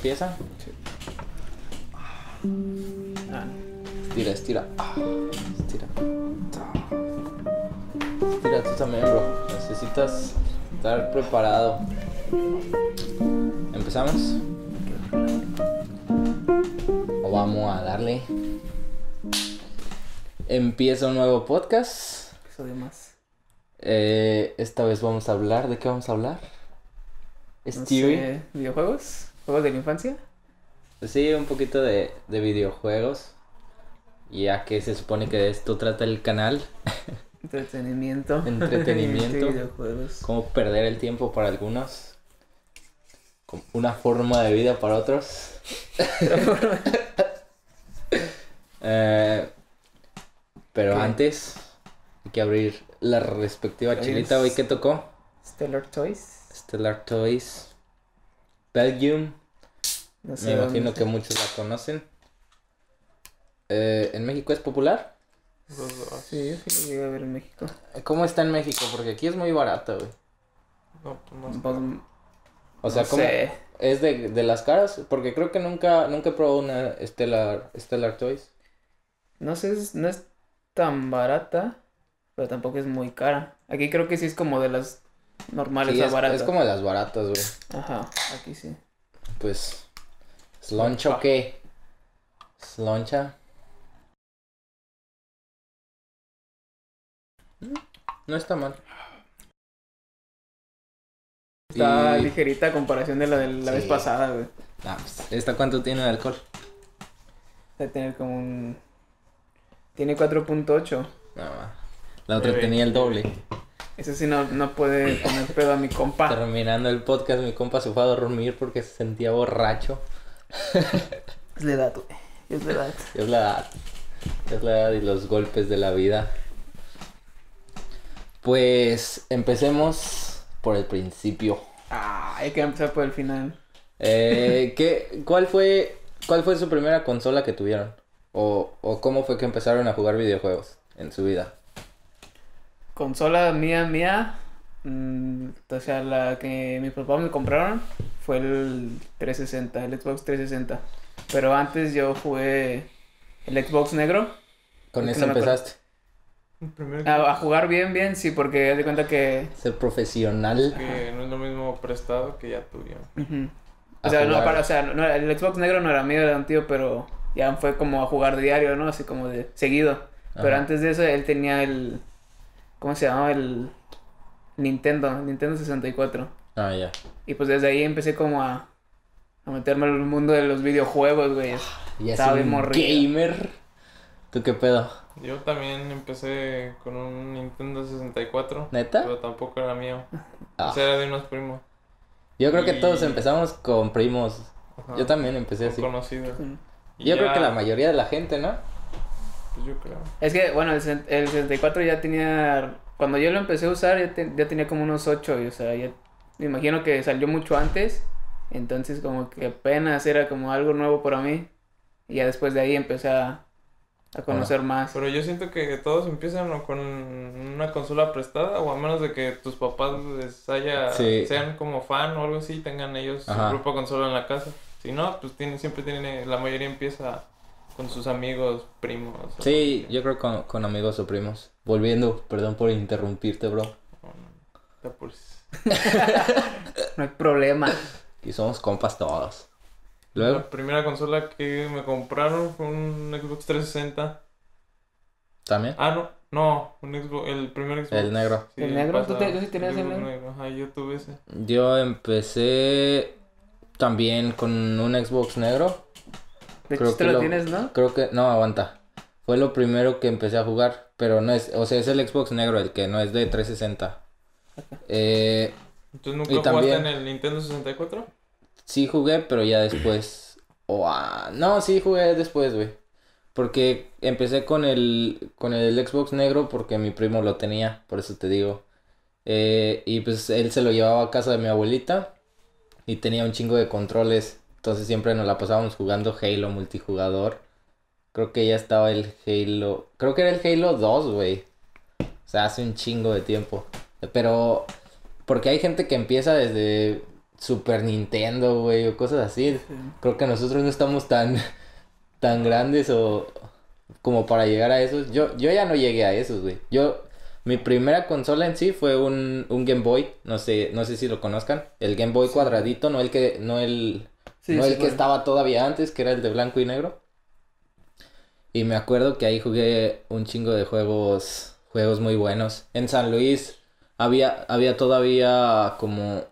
¿Empieza? Ah, Estira, estira. Ah, estira. Estira tú también, bro. Necesitas estar preparado. ¿Empezamos? O vamos a darle. Empieza un nuevo podcast. episodio más. Eh, esta vez vamos a hablar. ¿De qué vamos a hablar? No Stewie. ¿Videojuegos? ¿Juegos de la infancia? Sí, un poquito de, de videojuegos. Ya que se supone que de esto trata el canal. Entretenimiento. Entretenimiento. Videojuegos. Cómo perder el tiempo para algunos. Una forma de vida para otros. Eh, pero ¿Qué? antes hay que abrir la respectiva chilita. Hoy que tocó. Stellar Toys. Stellar Toys. Belgium. No Me imagino dónde- que muchos la conocen. Eh, ¿En México es popular? Sí, yo sí lo llegué a ver en México. ¿Cómo está en México? Porque aquí es muy barata, güey. No, pues más Pues, O sea, no ¿cómo sé. es de, de las caras? Porque creo que nunca, nunca he probado una Stellar, Stellar Toys. No sé, es- no es tan barata, pero tampoco es muy cara. Aquí creo que sí es como de las normales Sí, a es, baratas. es como de las baratas, güey. Ajá, aquí sí. Pues, ¿sloncha o qué? ¿Sloncha? Mm, No está mal. Está Y- ligerita a comparación de la de la vez pasada, güey. Ah, pues, ¿Esta cuánto tiene de alcohol? Debe tener como un... Tiene 4.8. No, ma. La otra Bebé. tenía el doble. Eso sí no, no puede poner pedo a mi compa. Terminando el podcast, mi compa se fue a dormir porque se sentía borracho. Es la edad, güey. Es la edad. Es la edad. Es la edad y los golpes de la vida. Pues empecemos por el principio. Ah, hay que empezar por el final. Eh, ¿qué, cuál, fue, ¿Cuál fue su primera consola que tuvieron? O, ¿O cómo fue que empezaron a jugar videojuegos en su vida? Consola mía, mía. Mm, o sea, la que mis papás me compraron fue el 360, el Xbox 360. Pero antes yo jugué el Xbox negro. Con eso no empezaste. A, a jugar bien, bien, sí, porque haz de cuenta que. Ser profesional. que no es lo mismo prestado que ya. A O sea, no, para, o sea, no, el Xbox negro no era mío, era un tío, pero ya fue como a jugar diario, ¿no? Así como de seguido. Pero antes de eso él tenía el. ¿Cómo se llamaba? El Nintendo, Nintendo 64. Ah, ya. Y pues desde ahí empecé como a, a meterme en el mundo de los videojuegos, güey. Ya Estaba un gamer. ¿Tú qué pedo? Yo también empecé con un Nintendo 64, ¿Neta? pero tampoco era mío. Ah. O sea, era de unos primos. Yo creo que todos empezamos con primos. Ajá, Yo también empecé con así. conocidos. Y Yo creo que la mayoría de la gente, ¿no? Pues yo creo. Es que, bueno, el, el 64 ya tenía. Cuando yo lo empecé a usar, ya, te- ya tenía como unos 8. Y, o sea, ya, me imagino que salió mucho antes. Entonces, como que apenas era como algo nuevo para mí. Y ya después de ahí empecé a, a conocer más. Pero yo siento que todos empiezan con una consola prestada o a menos de que tus papás les haya Sí. sean como fan o algo así, tengan ellos Ajá. su propia consola en la casa. Si no, pues tiene, siempre tiene, la mayoría empieza con sus amigos, primos. Sí, yo creo con, con amigos o primos. Volviendo, perdón por interrumpirte, bro. O no, te apures. No hay problema. Y somos compas todos. Luego, La primera consola que me compraron fue un Xbox 360. también. Ah, no, no, un Xbox, el primer Xbox. El negro. Sí, ¿El negro? ¿Tú te- tú sí tenías el negro? Ajá, yo tuve ese. Yo empecé también con un Xbox negro. De Creo hecho, te que lo lo- tienes, ¿no? Creo que, no, aguanta. Fue lo primero que empecé a jugar, pero no es, o sea, es el Xbox negro, el que no es de 360. Eh, Entonces, ¿nunca Y jugaste también- en el Nintendo 64? sí jugué, pero ya después. o ah, no, sí jugué después, güey. Porque empecé con el, con el Xbox negro porque mi primo lo tenía, por eso te digo. Eh, y pues él se lo llevaba a casa de mi abuelita y tenía un chingo de controles. Entonces siempre nos la pasábamos jugando Halo multijugador. Creo que ya estaba el Halo. Creo que era el Halo 2, güey. O sea, hace un chingo de tiempo. Pero. Porque hay gente que empieza desde Super Nintendo, güey, o cosas así. Sí. Creo que nosotros no estamos tan, tan grandes o como para llegar a esos. Yo, yo ya no llegué a esos, güey. Yo, mi primera consola en sí fue un, un Game Boy, no sé, no sé si lo conozcan. El Game Boy cuadradito, no el que, no el, Sí, no sí, el que estaba todavía antes, que era el de blanco y negro. Y me acuerdo que ahí jugué un chingo de juegos, juegos muy buenos. En San Luis había, había todavía como,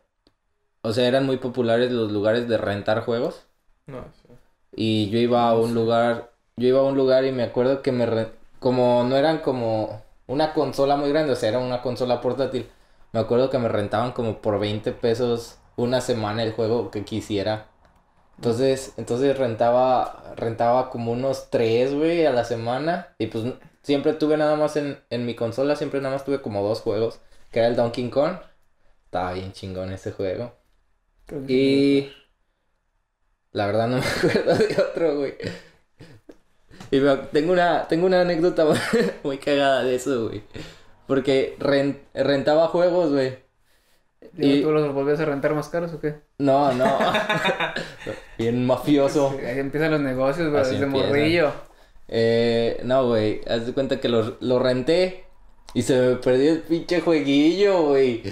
o sea, eran muy populares los lugares de rentar juegos. No, sí. Y yo iba a un lugar, yo iba a un lugar y me acuerdo que me, re- como no eran como una consola muy grande, o sea, era una consola portátil. Me acuerdo que me rentaban como por 20 pesos una semana el juego que quisiera. Entonces, entonces rentaba, rentaba como unos tres, güey, a la semana. Y pues siempre tuve nada más en, en mi consola, siempre nada más tuve como dos juegos, que era el Donkey Kong. Estaba bien chingón ese juego. Y la verdad no me acuerdo de otro, güey. Y me- tengo una, tengo una anécdota muy, cagada de eso, güey. Porque ren- rentaba juegos, güey. Digo, y- ¿Tú los volvías a rentar más caros o qué? No, no. Bien mafioso. Ahí empiezan los negocios, güey, desde morrillo. Eh, no, güey. Haz de cuenta que lo, lo renté y se me perdió el pinche jueguillo, güey.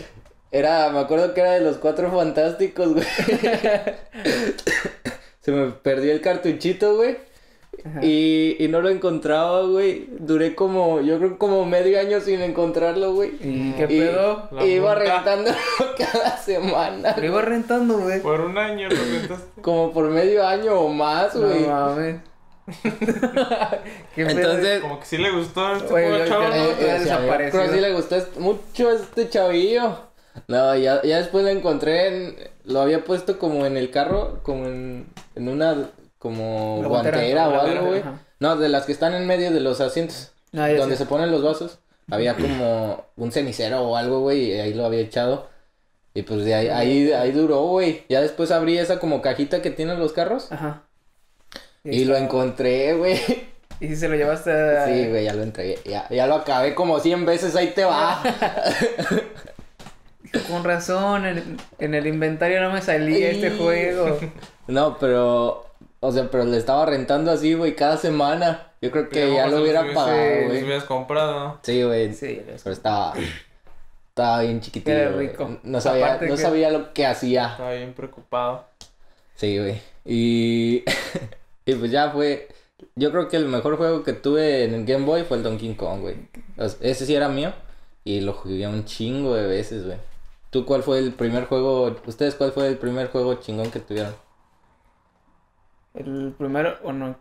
Era, me acuerdo que era de los cuatro fantásticos, güey. se me perdió el cartuchito, güey. Y, y no lo encontraba, güey. Duré como, yo creo como medio año sin encontrarlo, güey. ¿Y qué Y pedo? La iba rentando cada semana. Lo iba rentando, güey. Por un año lo rentaste. Como por medio año o más, No güey. mames. ¿Qué pedo? Entonces, Como que sí le gustó a este chavo, ¿no? Eh, eh, desapareció. Pero sí le gustó mucho a este chavillo. No, ya, ya después lo encontré en... Lo había puesto como en el carro, como en, en una... Como La guantera, guantera o algo, güey. No, de las que están en medio de los asientos. Ah, donde se ponen los vasos. Había como un cenicero o algo, güey, y ahí lo había echado. Y pues de ahí, ahí, ahí duró, güey. Ya después abrí esa como cajita que tienen los carros. Ajá. Y lo encontré, güey. ¿Y si se lo llevaste a... Sí, güey, ya lo entregué. Ya, ya lo acabé como 100 veces, ahí te va. Con razón, en, en el inventario no me salía este juego. No, pero, o sea, pero le estaba rentando así, güey, cada semana. Yo creo que Pero ya lo si hubiera pagado, Si güey. hubieras comprado. Sí, güey. Sí, Pero estaba, estaba bien chiquitito, Era güey. rico. No sabía, no que- sabía lo que hacía. Estaba bien preocupado. Sí, güey. Y, y pues ya fue, yo creo que el mejor juego que tuve en el Game Boy fue el Donkey Kong, güey. Ese sí era mío y lo jugué un chingo de veces, güey. ¿Tú cuál fue el primer juego, ustedes cuál fue el primer juego chingón que tuvieron? El primero, o no,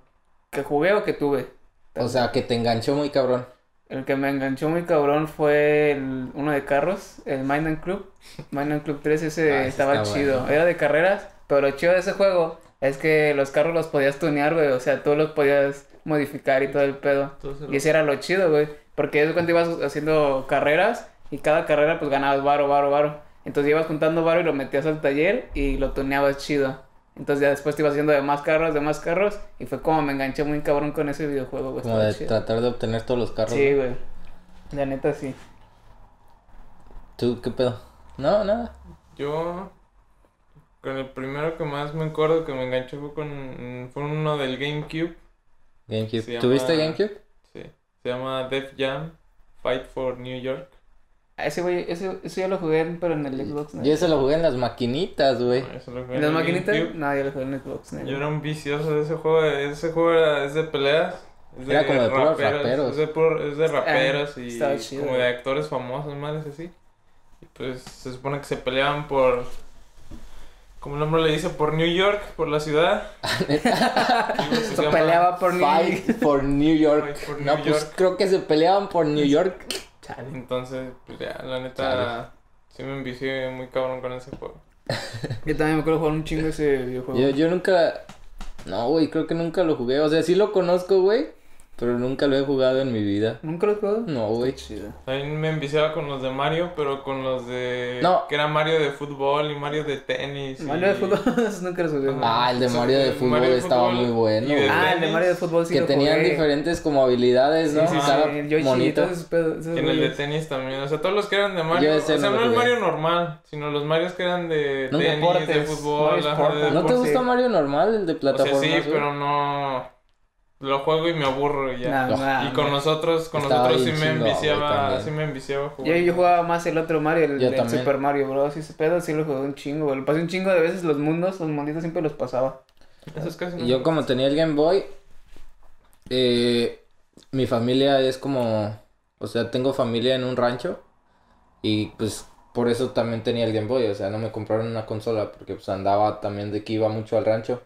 que jugué o que tuve. O sea, que te enganchó muy cabrón. El que me enganchó muy cabrón fue el, uno de carros, el Mine and Club. Mine and Club 3, ese Ah, ese estaba chido. bueno. Era de carreras, pero lo chido de ese juego es que los carros los podías tunear, güey. O sea, tú los podías modificar y todo el pedo. Entonces, Y ese era lo chido, güey. Porque es cuando ibas haciendo carreras y cada carrera pues ganabas varo, varo, varo. Entonces ibas juntando varo y lo metías al taller y lo tuneabas chido. Entonces ya después te ibas haciendo de más carros, de más carros. Y fue como me enganché muy cabrón con ese videojuego, güey. Como de chido. tratar de obtener todos los carros. Sí, güey. La neta sí. ¿Tú qué pedo? No, nada. Yo, con el primero que más me acuerdo que me enganchó fue con fue uno del GameCube. GameCube. ¿Tuviste llama- GameCube? Sí. Se llama Def Jam Fight for New York. Ah, Ese güey, ese, ese yo lo jugué, pero en el Xbox, ¿no? Yo ese lo jugué en las maquinitas, güey. Eso jugué ¿En las maquinitas? GameCube. No, yo lo jugué en el Xbox, ¿no? Yo era un vicioso de ese juego. Ese juego era, es de peleas. Es Era como de puros raperos. Es de, puro- es de raperos y chido. como de actores famosos, madres así. Y pues se supone que se peleaban por. Como el nombre le dice, por New York, por la ciudad. Y, pues, se peleaba por New Fight for New York. Fight for no, pues creo que se peleaban por New York. Chale. Entonces, pues ya, la neta, Chale. sí me envicié muy cabrón con ese juego. Yo también me acuerdo jugar un chingo ese videojuego. Yo, yo nunca. No, güey, creo que nunca lo jugué. O sea, sí lo conozco, güey. Pero nunca lo he jugado en mi vida. ¿Nunca lo has jugado? No, güey. Chido. También me enviciaba con los de Mario, pero con los de... No. Que era Mario de fútbol y Mario de tenis. y- Mario de fútbol, nunca los jugué. Ah, el de Sí, Mario de fútbol Mario estaba fútbol muy bueno. Ah, el de Mario de fútbol sí que lo tenían jugué. diferentes como habilidades, ¿no? Sí, sí, Cada sí, y monito. en el de tenis también, o sea, todos los que eran de Mario, o ese sea, no no, el. Mario normal, sino los Marios que eran de No, tenis, de deportes, fútbol, ajá, de ¿No te Sí. gusta Mario normal, el de O sea, plataforma? sí, pero no... Lo juego y me aburro y ya. Nah, nah, y con nosotros, con Estaba nosotros sí me enviciaba, sí me enviciaba jugar. Yo, yo jugaba más el otro Mario, el. Super Mario Bros. Ese pedo sí lo jugué un chingo. Lo pasé un chingo de veces los mundos, los munditos siempre los pasaba. Eso es casi Yo como tenía el Game Boy, eh, mi familia es como, o sea, tengo familia en un rancho y pues por eso también tenía el Game Boy, o sea, no me compraron una consola porque pues andaba también de que iba mucho al rancho.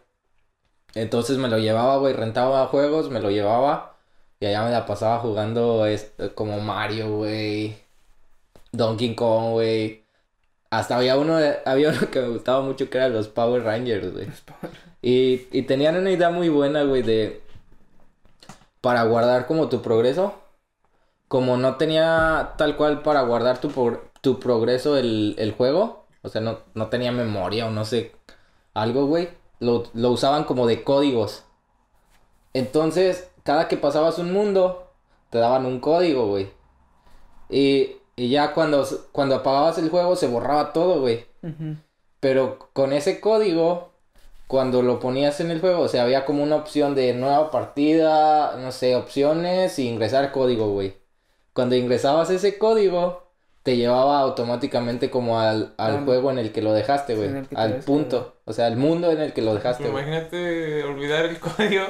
Entonces me lo llevaba, güey, rentaba juegos, me lo llevaba y allá me la pasaba jugando este, como Mario, güey, Donkey Kong, güey. Hasta había uno, había uno que me gustaba mucho que eran los Power Rangers, güey. Y, y tenían una idea muy buena, güey, de... Para guardar como tu progreso. Como no tenía tal cual para guardar tu, por- tu progreso el, el juego. O sea, no, no tenía memoria o no sé. Algo, güey. Lo, lo usaban como de códigos. Entonces, cada que pasabas un mundo, te daban un código, güey. Y, y ya cuando, cuando apagabas el juego, se borraba todo, güey. Pero con ese código, cuando lo ponías en el juego, o sea, había como una opción de nueva partida, no sé, opciones y ingresar código, güey. Cuando ingresabas ese código, te llevaba automáticamente como al, al Ah, juego en el que lo dejaste, güey. Al punto. O sea, al mundo en el que lo dejaste. Imagínate olvidar el código,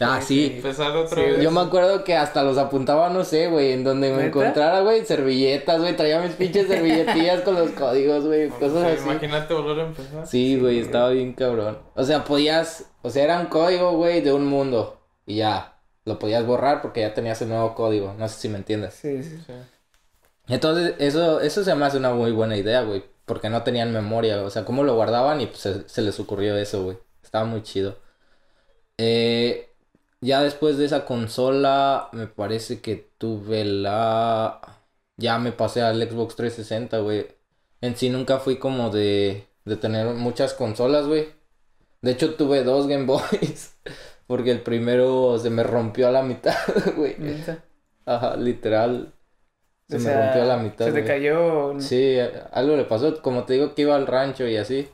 Ah, sí. empezar otra Sí, vez. Yo me acuerdo que hasta los apuntaba, no sé, güey, en donde me encontrara, güey, servilletas, güey, traía mis pinches servilletillas con los códigos, güey, O cosas sea, así. Imagínate volver a empezar. Sí, güey, estaba bien cabrón. O sea, podías, o sea, era un código, güey, de un mundo. Y ya, lo podías borrar porque ya tenías el nuevo código. No sé si me entiendes. Sí, sí. Sí. Entonces, eso, eso se me hace una muy buena idea, güey. Porque no tenían memoria. O sea, cómo lo guardaban y pues se, se les ocurrió eso, güey. Estaba muy chido. Eh, ya después de esa consola, me parece que tuve la... Ya me pasé al Xbox 360, güey. En sí nunca fui como de, de tener muchas consolas, güey. De hecho, tuve dos Game Boys. Porque el primero se me rompió a la mitad, güey. Ajá, literal. Se O me sea, rompió a la mitad. Se te cayó. Sí, algo le pasó. Como te digo que iba al rancho y así.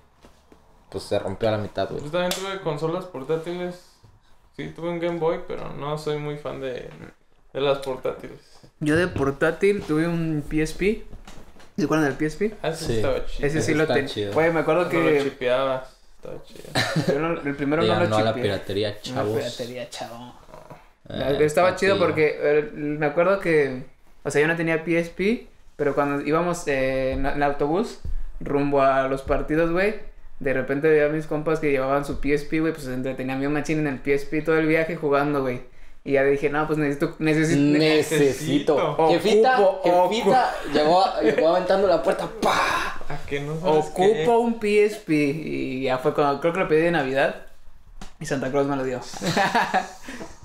Pues se rompió a la mitad, güey. Yo también tuve consolas portátiles. Sí, tuve un Game Boy, pero no soy muy fan de, de las portátiles. Yo de portátil tuve un PSP. ¿Se acuerdan del PSP? Ah, sí, Sí. estaba chido. Ese sí Ese lo tenía. Güey, me acuerdo No lo que. chipeabas. Estaba chido. yo no- el primero Ya no lo no a la piratería, No, chavos. piratería, chavo. Eh, Estaba chido porque eh, me acuerdo que, o sea, yo no tenía PSP, pero cuando íbamos eh, en el autobús rumbo a los partidos, güey, de repente veía a mis compas que llevaban su PSP, güey, pues se entretenían bien machín en el PSP todo el viaje jugando, güey. Y ya dije, no, pues necesito, necesito, Necesito. Necesito. Jefita, Ocupo, jefita, llegó, llegó aventando la puerta. ¡Pah! ¿A que no ocupo qué? un PSP. Y ya fue cuando, creo que lo pedí de Navidad. Y Santa Claus me lo dio.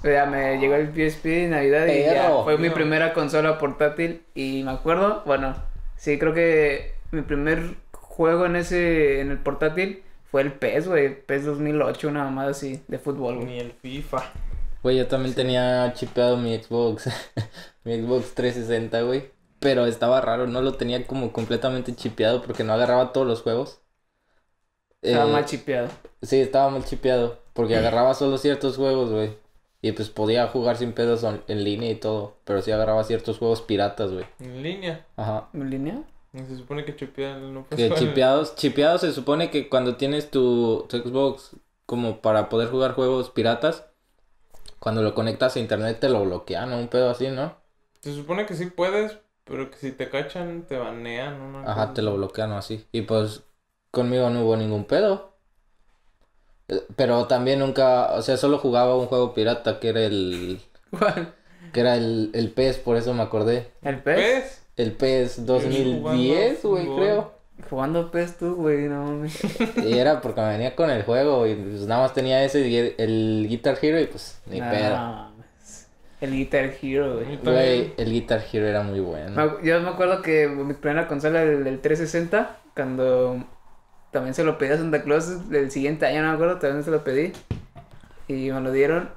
Ya me llegó el PSP de Navidad y ya fue mi primera consola portátil. Y me acuerdo, bueno, sí, creo que mi primer juego en ese, en el portátil fue el PES, güey. PES 2008, una mamada así, de fútbol, güey. Ni el FIFA. Güey, yo también tenía chipeado mi Xbox. mi Xbox 360, güey. Pero estaba raro, no lo tenía como completamente chipeado porque no agarraba todos los juegos. Estaba Eh, mal chipeado. Sí, estaba mal chipeado. Porque agarraba solo ciertos juegos, güey. Y pues podía jugar sin pedos en línea y todo. Pero sí agarraba ciertos juegos piratas, güey. En línea. Ajá. ¿En línea? Se supone que chipean no Que chipeados, chipeados se supone que cuando tienes tu, tu Xbox como para poder jugar juegos piratas, cuando lo conectas a internet te lo bloquean o un pedo así, ¿no? Se supone que sí puedes, pero que si te cachan te banean, ¿no? Una Ajá, cosa te lo bloquean o así. Y pues conmigo no hubo ningún pedo. Pero también nunca, o sea, solo jugaba un juego pirata que era el, ¿Cuál? que era el, el PES, por eso me acordé. ¿El PES? El PES 2010, güey, creo. Jugando PES tú, güey, no mames. Y era porque me venía con el juego y pues nada más tenía ese, y el Guitar Hero y pues ni No pedo. mames. El Guitar Hero, güey. Güey, el Guitar Hero era muy bueno. Yo me acuerdo que mi primera consola, el, el 360, cuando también se lo pedí a Santa Claus del siguiente año, no me acuerdo, también se lo pedí. Y me lo dieron.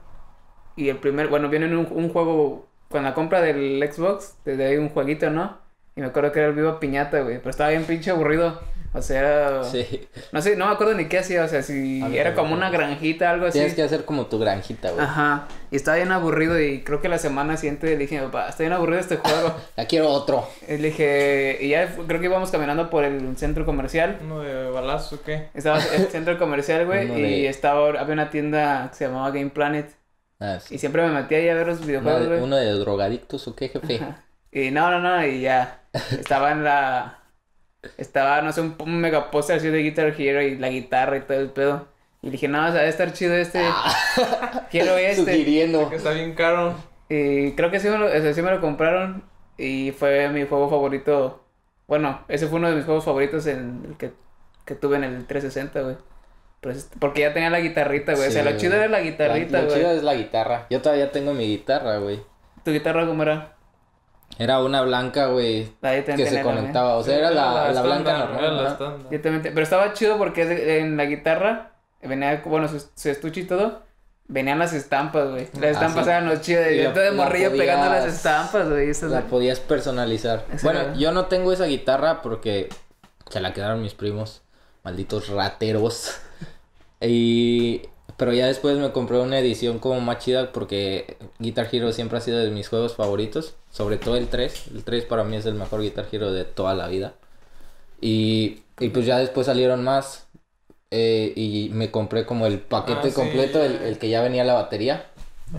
Y el primer, bueno, viene un, un juego, con la compra del Xbox, desde ahí un jueguito, ¿no? Y me acuerdo que era el Viva Piñata, güey, pero estaba bien pinche aburrido. O sea. Sí. No sé, no me acuerdo ni qué hacía, o sea, si mí era como una granjita, algo así. Tienes que hacer como tu granjita, güey. Ajá, y estaba bien aburrido y creo que la semana siguiente le dije, papá, está bien aburrido este juego. Ya quiero otro. Y le dije, y ya creo que íbamos caminando por el centro comercial. Uno de balazo, ¿qué? Estaba en el centro comercial, güey, y estaba, había una tienda que se llamaba Game Planet. Ah, Y sí. siempre me metía ahí a ver los videojuegos, de, güey. uno de drogadictos o qué, jefe. Ajá. Y no, no, no, y ya. Estaba en la. Estaba, no sé, un, un mega póster así de Guitar Hero y la guitarra y todo el pedo. Y dije, no, o sea, debe estar chido este. Quiero este. Sugiriendo. Que está bien caro. Y creo que sí me, lo, o sea, sí me lo compraron. Y fue mi juego favorito. Bueno, ese fue uno de mis juegos favoritos en el que, que tuve en el 360, güey. Porque ya tenía la guitarrita, güey. o sea, lo chido era la guitarrita, La- Lo güey. chido es la guitarra. Yo todavía tengo mi guitarra, güey. ¿Tu guitarra cómo era? Era una blanca, güey. Que se conectaba. O sea, era la, la blanca estándar, normal. Pero estaba chido porque es de- en la guitarra venía, bueno, su, su estuche y todo. Venían las estampas, güey. Las Ah, estampas sí. eran los chidos. Y Yo todo de morrillo pegando las estampas, güey. esas- La podías personalizar. Bueno, era. yo no tengo esa guitarra porque se la quedaron mis primos. Malditos rateros. y... Pero ya después me compré una edición como más chida porque Guitar Hero siempre ha sido de mis juegos favoritos. Sobre todo el 3. El 3 para mí es el mejor Guitar Hero de toda la vida. Y, y pues ya después salieron más. eh, y me compré como el paquete Ah, sí, completo, el, el que ya venía la batería.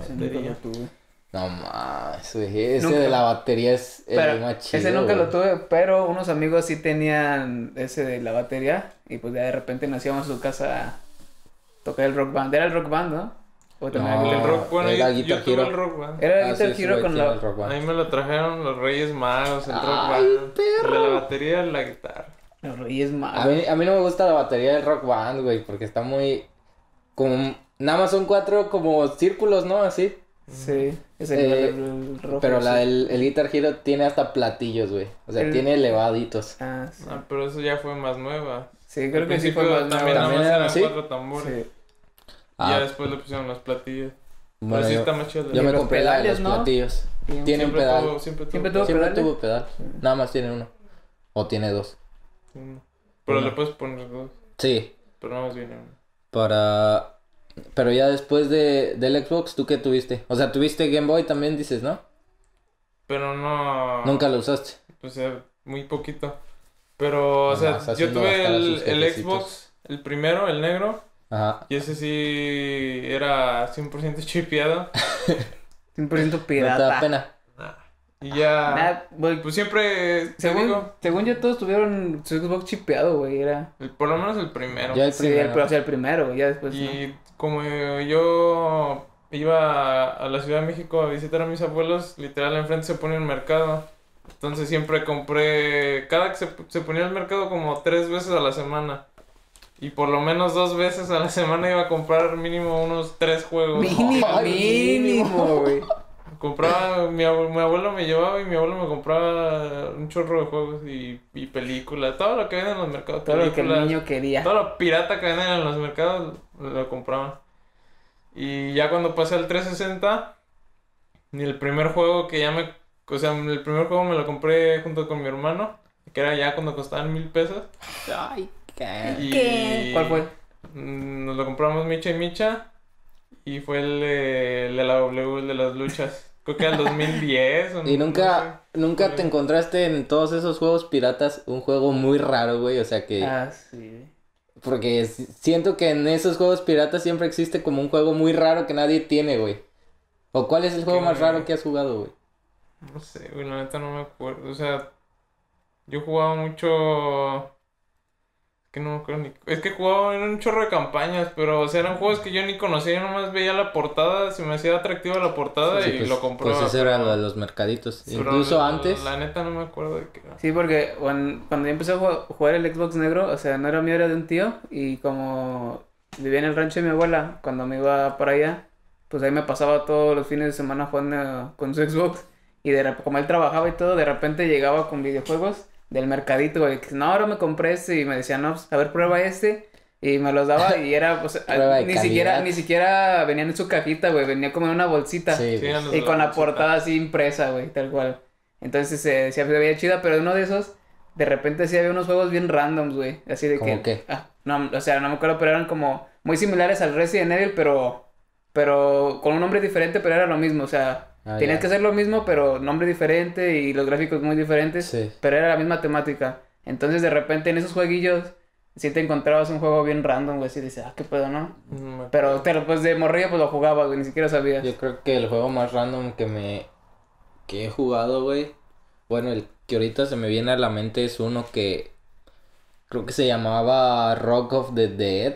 Ese nunca lo tuve. No más. Ese Nunca. de la batería es el Pero más chido. ese nunca lo tuve, pero unos amigos sí tenían ese de la batería. Y pues ya de repente nos íbamos a su casa tocar el rock band. Era el rock band, ¿no? O también No, El Guitar Hero. rock, bueno, era yo, Guitar yo tuve Hero. el rock band. Era Ah, Guitar sí, Hero con la. el Band. Ahí me lo trajeron los Reyes Magos, el rock band. perro. El de la batería y la guitarra. Los Reyes Magos. A mí, a mí no me gusta la batería del rock band, güey, porque está muy... Como... Nada más son cuatro como círculos, ¿no? Así. Sí, es el, Eh, el- el rojo. Pero la del el Guitar Hero tiene hasta platillos, güey. O sea, El- tiene elevaditos. Ah, sí. Ah, pero eso ya fue más nueva. Sí, creo que sí fue más también nueva. nada más ¿También eran así? cuatro tambores. Sí. Y ya Ah, después le pusieron los platillos. bueno, pero sí yo, está más chido. yo me los compré la de pedales, los ¿no? platillos. Sí, Tiene un siempre pedal. Tuvo, siempre tuvo. Siempre tuvo Siempre tuvo pedal. Nada más tiene uno. O tiene dos. Uno. Pero Uno. le puedes poner dos. Sí. Pero nada más viene uno. Para... Pero ya después de, del Xbox, ¿tú qué tuviste? O sea, tuviste Game Boy también, dices, ¿no? Pero no. Nunca lo usaste. O sea, muy poquito. Pero, o sea, yo tuve el, el. Xbox, el primero, el negro. Ajá. Y ese sí era 100% chipeado. 100% ¿No te da pirata. pena? Y ya. Nah, Pues siempre. según, digo, según yo todos tuvieron su Xbox chipeado, güey, era... el- por lo menos el primero. El Sí, primero. el, o sea, el primero, ya después Y como yo iba a la Ciudad de México a visitar a mis abuelos, literal enfrente se pone un mercado. Entonces siempre compré, cada que se, se ponía el mercado como tres veces a la semana. Y por lo menos dos veces a la semana iba a comprar mínimo unos tres juegos. Mínimo, mínimo, güey. Compraba, mi, abue- mi abuelo me llevaba y mi abuelo me compraba un chorro de juegos y, y películas, todo lo que venden en los mercados. Todo lo que el niño quería. todo lo pirata que venden en los mercados lo compraban. Y ya cuando pasé al 360, ni el primer juego que ya me... O sea, el primer juego me lo compré junto con mi hermano, que era ya cuando costaban mil pesos. Ay, qué... Y... ¿Cuál fue? Mm, Nos lo compramos Micha y Micha. Y fue el, de- el de la W, el de las luchas. Creo que era el 2010. o Y no nunca, nunca te encontraste en todos esos juegos piratas un juego muy raro, güey. O sea que... Ah, sí. Porque si- siento que en esos juegos piratas siempre existe como un juego muy raro que nadie tiene, güey. ¿O cuál es el juego más raro que has jugado, güey? No sé, güey, la neta no me acuerdo. O sea, yo jugaba mucho. Es que no me acuerdo ni. Es que jugaba en un chorro de campañas, pero, o sea, eran juegos que yo ni conocía. Yo nomás veía la portada, se me hacía atractiva la portada Sí, y pues, lo compraba. Pues ese era lo de los mercaditos. pero Incluso la- antes... La neta no me acuerdo de qué era. Sí, porque cuando, cuando yo empecé a ju- jugar el Xbox negro, o sea, no era mío, era de un tío. Y como vivía en el rancho de mi abuela, cuando me iba para allá, pues ahí me pasaba todos los fines de semana jugando con su Xbox. Y de como él trabajaba y todo, de repente llegaba con videojuegos del mercadito, güey. que, No, ahora me compré este y me decía, no, pues, a ver, prueba este. Y me los daba y era, pues, Prueba de ni siquiera, ni siquiera venían en su cajita, güey. Venía como en una bolsita. Sí, Sí, Y con la portada así impresa, güey, tal cual. Entonces se decía, se veía chida, pero uno de esos, de repente sí había unos juegos bien randoms, güey. Así de ¿Cómo que. qué? Ah, no, o sea, no me acuerdo, pero eran como muy similares al Resident Evil, pero. Pero con un nombre diferente, pero era lo mismo. O sea, Ah, tenías ya. que hacer lo mismo, pero nombre diferente y los gráficos muy diferentes. Sí. Pero era la misma temática. Entonces, de repente, en esos jueguillos, sí te encontrabas un juego bien random, güey. Así dices, ah, qué pedo, ¿no? No acuerdo. Pero, pero pues de morrillo, pues lo jugabas, güey. Ni siquiera sabías. Yo creo que el juego más random que me que he jugado, güey. Bueno, el que ahorita se me viene a la mente es uno que creo que se llamaba Rock of the Dead,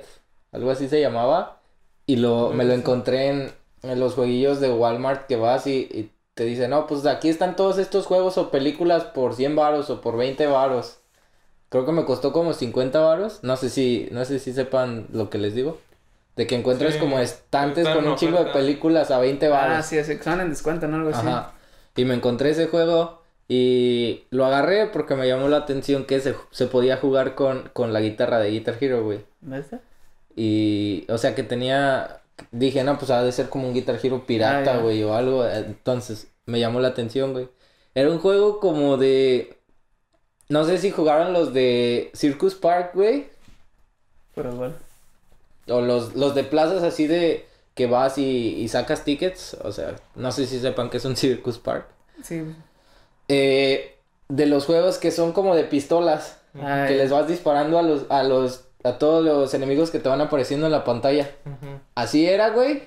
algo así se llamaba. Y lo me lo encontré en, en los jueguillos de Walmart que vas y, y te dice, "No, pues aquí están todos estos juegos o películas por 100 varos o por 20 varos." Creo que me costó como 50 varos. No sé si no sé si sepan lo que les digo. De que encuentras Sí, como estantes con un chingo de películas a 20 varos. Ah, sí, así, que son en descuento, ¿no? Algo así. Ajá. Y me encontré ese juego y lo agarré porque me llamó la atención que se, se podía jugar con, con la guitarra de Guitar Hero, güey. ¿Dónde está? Y, o sea, que tenía, dije, no, pues ha de ser como un Guitar Hero pirata, Ah, güey, o algo. Entonces, me llamó la atención, güey. Era un juego como de, no sé si jugaron los de Circus Park, güey. Pero igual. O los, los de plazas así de que vas y, y sacas tickets. O sea, no sé si sepan que es un Circus Park. Sí. Eh, de los juegos que son como de pistolas. Ah, que les vas disparando a los, a los, a todos los enemigos que te van apareciendo en la pantalla. Así era, güey.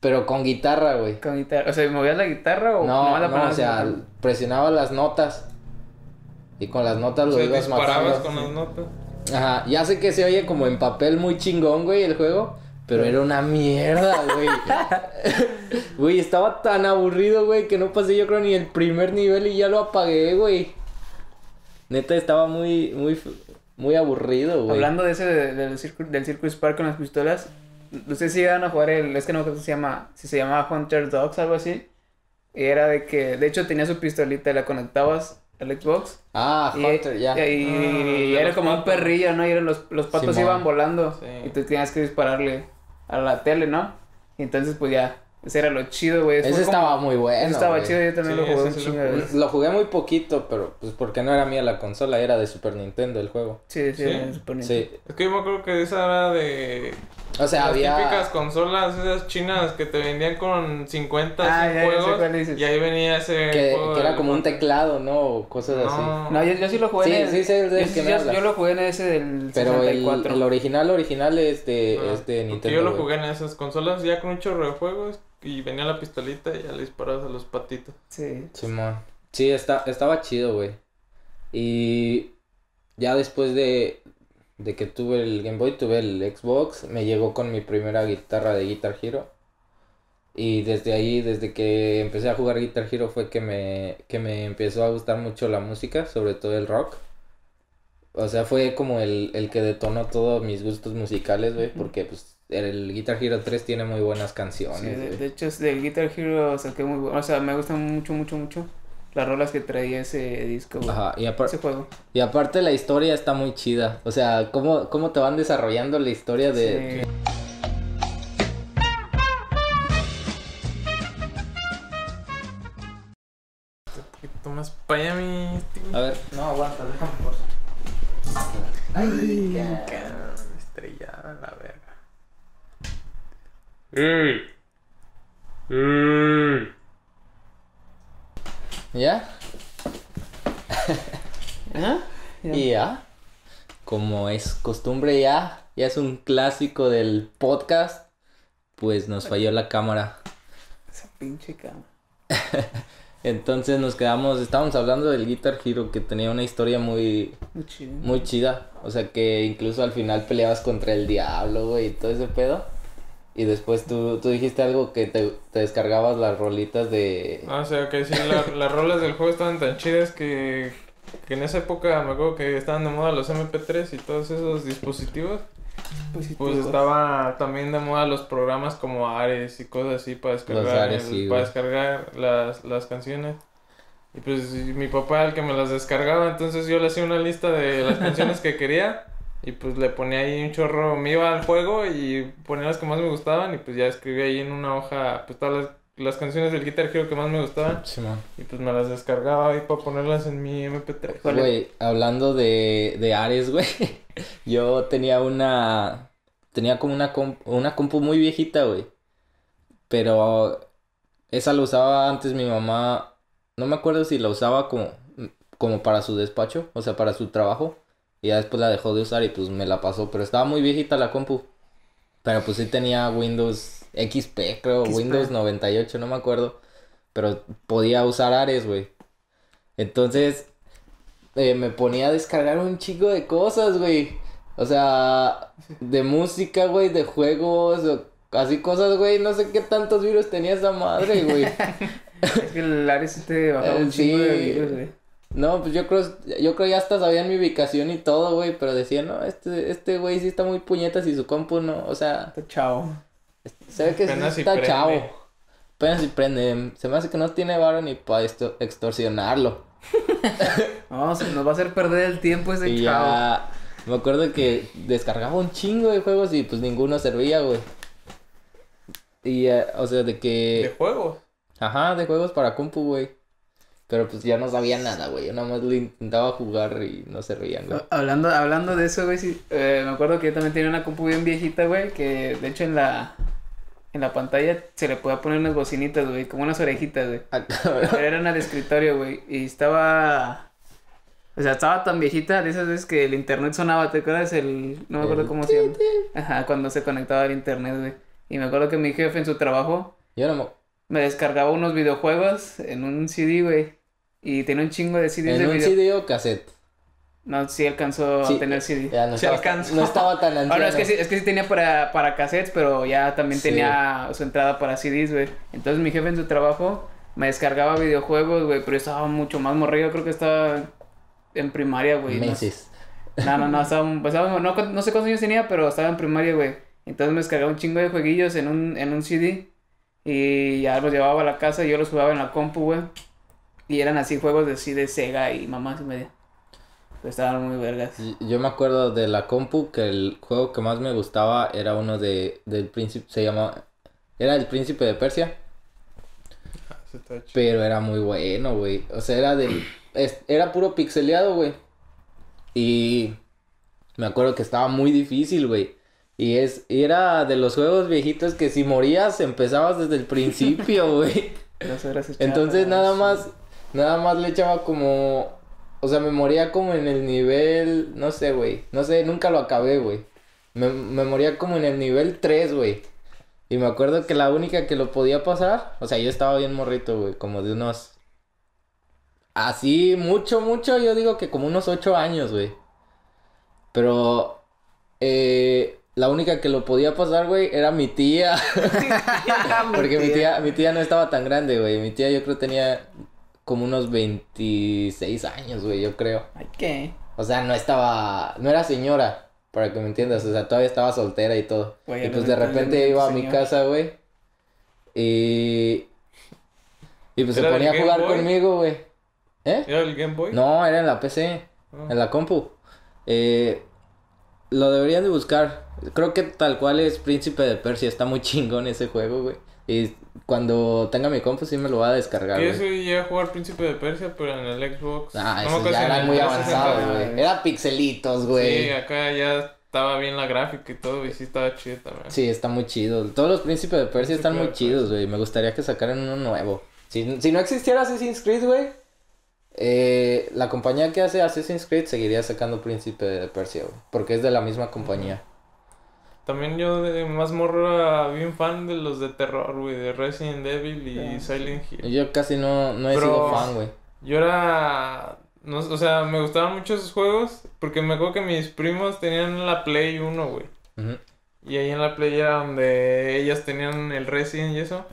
Pero con guitarra, güey. Con guitarra. O sea, ¿movías la guitarra o No, la no, o sea, presionaba las notas. Y con las notas O lo ibas matando. con las notas. Ajá, ya sé que se oye como en papel muy chingón, güey, el juego. Pero era una mierda, güey. Güey, estaba tan aburrido, güey, que no pasé yo creo ni el primer nivel y ya lo apagué, güey. Neta, estaba muy, muy, muy aburrido, güey. Hablando de ese de- del, circu- del Circus Park con las pistolas, ustedes sí iban a jugar el, es que no si se llama, si se llamaba Hunter Dogs, algo así. Y era de que, de hecho tenía su pistolita y la conectabas al Xbox. Ah, y, Hunter, ya. Y, y- Ah, y era como un perrillo, ¿no? Y eran los, los patos Simón. iban volando. Sí. Y tú tenías que dispararle a la tele, ¿no? Y entonces pues ya, ese era lo chido, güey. Ese como- estaba muy bueno. Ese estaba güey. chido, yo también Sí, lo jugué un sí lo chingo de jugué. veces. Lo jugué muy poquito, pero pues porque no era mía la consola, era de Super Nintendo el juego. Sí, sí, ¿Sí? era Super Nintendo. Sí. Es que yo me acuerdo que esa era de O sea, las había. típicas consolas esas chinas que te vendían con 50 Ah, ya, ya sé juegos cuál dices. y ahí venía ese Que, juego que era del- como un teclado, ¿no? O cosas así. No. No, yo, yo sí lo jugué Sí, en el... sí sé del yo, que me yo- yo lo jugué en ese del Pero el, 64. el original, original es de, Ah, es de Nintendo. Yo lo jugué en esas consolas ya con un chorro de juegos y venía la pistolita y ya le disparabas a los patitos. Sí. Simón. Sí, está, estaba chido, güey. Y ya después de, de que tuve el Game Boy, tuve el Xbox, me llegó con mi primera guitarra de Guitar Hero. Y desde ahí, desde que empecé a jugar Guitar Hero fue que me, que me empezó a gustar mucho la música, sobre todo el rock. O sea, fue como el, el que detonó todos mis gustos musicales, güey, porque pues el Guitar Hero 3 tiene muy buenas canciones, Sí, de, hecho, es del Guitar Hero saqué muy bueno. O sea, me gustan mucho, mucho, mucho las rolas que traía ese disco, güey. Ajá, y aparte... Ese juego. Y aparte la historia está muy chida. O sea, cómo, cómo te van desarrollando la historia de... Sí. Más para allá, mi... A ver. No, aguanta, déjame por Ay, Cara, Estrellada la verga. ¿Ya? ¿Ah? Ya. Y ya. Como es costumbre ya, ya es un clásico del podcast, pues nos falló la cámara. Esa pinche cama. Entonces nos quedamos, estábamos hablando del Guitar Hero que tenía una historia muy, Muy chido. muy chida. O sea que incluso al final peleabas contra el diablo, güey, y todo ese pedo. Y después tú, tú dijiste algo que te, te descargabas las rolitas de... Ah, o sea, que sí, la- las rolas del juego estaban tan chidas que, que en esa época me acuerdo que estaban de moda los MP3 y todos esos dispositivos. Pues estaba también de moda los programas como Ares y cosas así para descargar, Ares, el- sí, para descargar las, las canciones. Y pues y mi papá era el que me las descargaba, entonces yo le hacía una lista de las canciones que quería y pues le ponía ahí un chorro, me iba al juego y ponía las que más me gustaban y pues ya escribía ahí en una hoja pues todas las, las canciones del Guitar Hero que más me gustaban y pues me las descargaba ahí para ponerlas en mi MP3. Híjole. Güey, hablando de, de Ares, güey. Yo tenía una. Tenía como una, comp- una compu muy viejita, güey. Pero esa la usaba antes mi mamá. No me acuerdo si la usaba como, como para su despacho, o sea, para su trabajo. Y ya después la dejó de usar y pues me la pasó. Pero estaba muy viejita la compu. Pero pues sí tenía Windows XP, creo, XP. Windows 98, no me acuerdo. Pero podía usar Ares, güey. Entonces, eh, me ponía a descargar un chico de cosas, güey. O sea, de música, güey, de juegos, o así cosas, güey. No sé qué tantos virus tenía esa madre, güey. Es que el Ares sí te bajaba Eh, un chingo de sí. virus, güey. No, pues yo creo, yo creo ya hasta sabían mi ubicación y todo, güey. Pero decía, no, este, este güey sí está muy puñetas y su compu no. O sea, Está chavo. se ve que sí Apenas está prende. chavo. Apenas si prende. Se me hace que no tiene varo ni para esto, extorsionarlo. No, se nos va a hacer perder el tiempo ese Y chavo. ya, me acuerdo que descargaba un chingo de juegos y pues ninguno servía, güey. Y, eh, o sea, de De que, juegos. ajá, de juegos para compu, güey. Pero pues ya no sabía nada, güey. Yo nada más le intentaba jugar y no servían, güey. Hablando, hablando de eso, güey, sí, eh, me acuerdo que yo también tenía una compu bien viejita, güey, que de hecho en la, en la pantalla se le podía poner unas bocinitas, güey, como unas orejitas, güey. Ah, cabrón. Pero era una de escritorio, güey, y estaba, o sea, estaba tan viejita de esas veces que el internet sonaba, ¿te acuerdas? El, no me acuerdo El cómo se llama. Ajá, cuando se conectaba al internet, güey. Y me acuerdo que mi jefe en su trabajo Yo no me... me descargaba unos videojuegos en un CD, güey. Y tenía un chingo de CDs de ¿En un video. CD o cassette? No, sí alcanzó Sí, a tener CD. Ya no Se estaba, alcanzó. no estaba tan anciano. Ah, no, es que sí, es que sí tenía para, para cassettes, pero ya también Sí. tenía su entrada para CDs, güey. Entonces mi jefe en su trabajo me descargaba videojuegos, güey, pero yo estaba mucho más morrido, creo que estaba en primaria, güey. no sé. Meses. No, no, no, estaba, estaba- no, no sé cuántos años tenía, pero estaba en primaria, güey. Entonces me descargaba un chingo de jueguillos en un, en un CD y ya los llevaba a la casa y yo los jugaba en la compu, güey. Y eran así juegos de así de Sega y mamás y media. Pero estaban muy vergas. Yo me acuerdo de la compu que el juego que más me gustaba era uno de del príncipe se llamaba era el príncipe de Persia, Ah, pero era muy bueno, güey. O sea, era del es- era puro pixeleado, güey. Y me acuerdo que estaba muy difícil, güey. Y es y era de los juegos viejitos que si morías empezabas desde el principio, güey. Entonces nada más, nada más le echaba como, o sea, me moría como en el nivel, no sé, güey, no sé, nunca lo acabé, güey. Me, me moría como en el nivel 3, güey. Y me acuerdo que la única que lo podía pasar, o sea, yo estaba bien morrito, güey, como de unos, así, mucho, mucho, yo digo que como unos 8 años, güey. Pero, eh, la única que lo podía pasar, güey, era mi tía. Porque mi tía, mi tía no estaba tan grande, güey. Mi tía yo creo tenía como unos 26 años, güey, yo creo. Ay, ¿qué? O sea, no estaba, no era señora, para que me entiendas. O sea, todavía estaba soltera y todo. Güey, y pues de 20 repente iba a mi casa, güey. Y... Y pues se ¿Era del ponía a jugar Boy? conmigo, güey. ¿Eh? ¿Era el Game Boy? No, era en la PC, Ah. en la compu. Eh, lo deberían de buscar. Creo que tal cual es Príncipe de Persia. Está muy chingón ese juego, güey. Y cuando tenga mi compu sí me lo va a descargar, güey. eso llegué a jugar Príncipe de Persia, pero en el Xbox. Ah, No si ya el muy 360. avanzados, güey. Era pixelitos, güey. Sí, acá ya estaba bien la gráfica y todo, y sí estaba chido también. Sí, está muy chido. Todos los príncipes de Persia están muy chidos, güey. Me gustaría que sacaran uno nuevo. Si, si no existiera Assassin's Creed, güey, eh, la compañía que hace Assassin's Creed seguiría sacando Príncipe de Persia, güey. Porque es de la misma compañía. También yo de más morro era bien fan de los de terror, güey, de Resident Evil y Ah. Silent Hill. Yo casi no, no he Pero- sido fan, güey. Yo era... No, o sea, me gustaban mucho esos juegos porque me acuerdo que mis primos tenían la Play 1, güey. Y ahí en la Play era donde ellas tenían el Resident y eso.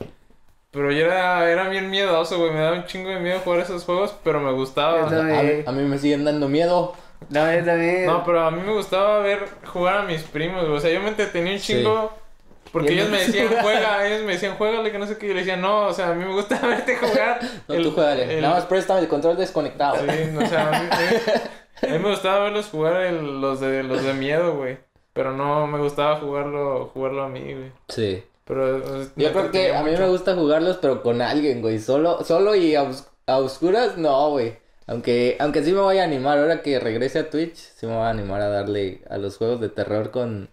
Pero yo era, era bien miedoso, güey. Me daba un chingo de miedo jugar esos juegos, pero me gustaba. A, a mí me siguen dando miedo. No, yo también. No, pero a mí me gustaba ver jugar a mis primos, güey. O sea, yo me entretenía un chingo. Porque ellos me decían, juega, ellos me decían, juégale, que no sé qué. Yo le decía, no, o sea, a mí me gusta verte jugar. No, el- tú juégale. el- Nada más préstame el control desconectado. Sí, o sea, a mí, a mí me gustaba verlos jugar el- los de los de miedo, güey. Pero no me gustaba jugarlo, jugarlo a mí, güey. Sí. Pero o sea, me Yo creo que a mí mucho. me gusta jugarlos, pero con alguien, güey. Solo, solo y a, os- a oscuras, no, güey. Aunque, aunque sí me voy a animar, ahora que regrese a Twitch, sí me voy a animar a darle a los juegos de terror con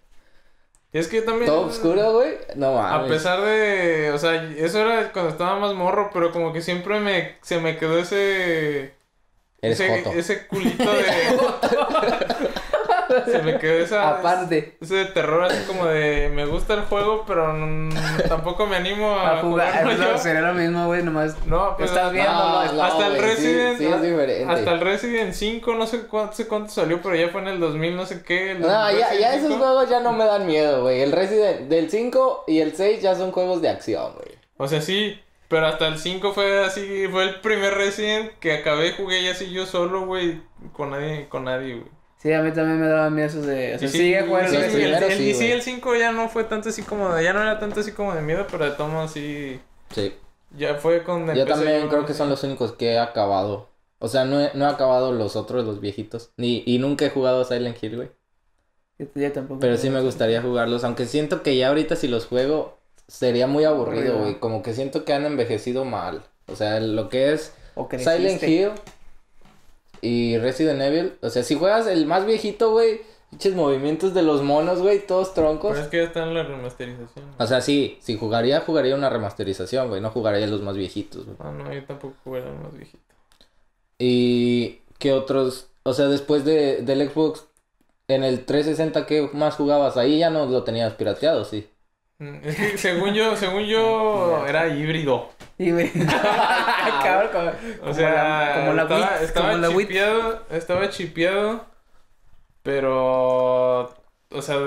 es que también. todo oscuro, güey. No A mames. pesar de, o sea, eso era cuando estaba más morro, pero como que siempre me, se me quedó ese, Eres ese, joto. ese culito de, se me quedó esa, Aparte. ese terror así como de, me gusta el juego, pero tampoco me animo a, A jugar. No, sería lo mismo, güey, nomás. No, pues Estás viendo, No, ¿no? no, hasta el sí, Resident, sí, es diferente. hasta el Resident 5, no sé cuánto, sé cuánto salió, pero ya fue en el 2000, no sé qué. No, ya, ya esos 5. juegos ya no me dan miedo, güey. El Resident del 5 y el 6 ya son juegos de acción, güey. O sea, sí, pero hasta el 5 fue así, fue el primer Resident que acabé, jugué y así yo solo, güey, con nadie, con nadie, güey. Sí, a mí también me daban miedo esos de. O sea, sí, a jugar sí, el sí, sí, sí, el, el- sí, y sí, el 5 ya no fue tanto así como de, ya no era tanto así como de miedo, pero de tomo sí, Sí. ya fue con Yo también creo que son los únicos que he acabado. O sea, no he, no he acabado los otros, los viejitos. Ni, y nunca he jugado Silent Hill, güey. Yo, yo tampoco. Pero sí me gustaría jugarlos, aunque siento que ya ahorita si los juego sería muy aburrido, güey. Como que siento que han envejecido mal. O sea, lo que es O. Silent Hill y Resident Evil. O sea, si juegas el más viejito, güey, pinches movimientos de los monos, güey, todos troncos. Pero es que ya está en la remasterización. O sea, sí, si jugaría, jugaría una remasterización, güey. No jugaría los más viejitos, güey. Ah, no, yo tampoco jugué el más viejito. Y qué otros, o sea, después de, del Xbox, en el 360, ¿qué más jugabas? Ahí ya no lo tenías pirateado, sí. Mm, Es que según yo, según yo, era híbrido. Y me. Cabrón, como, O como sea, la, como la estaba, estaba Como la chipeado, estaba chipeado, pero, o sea,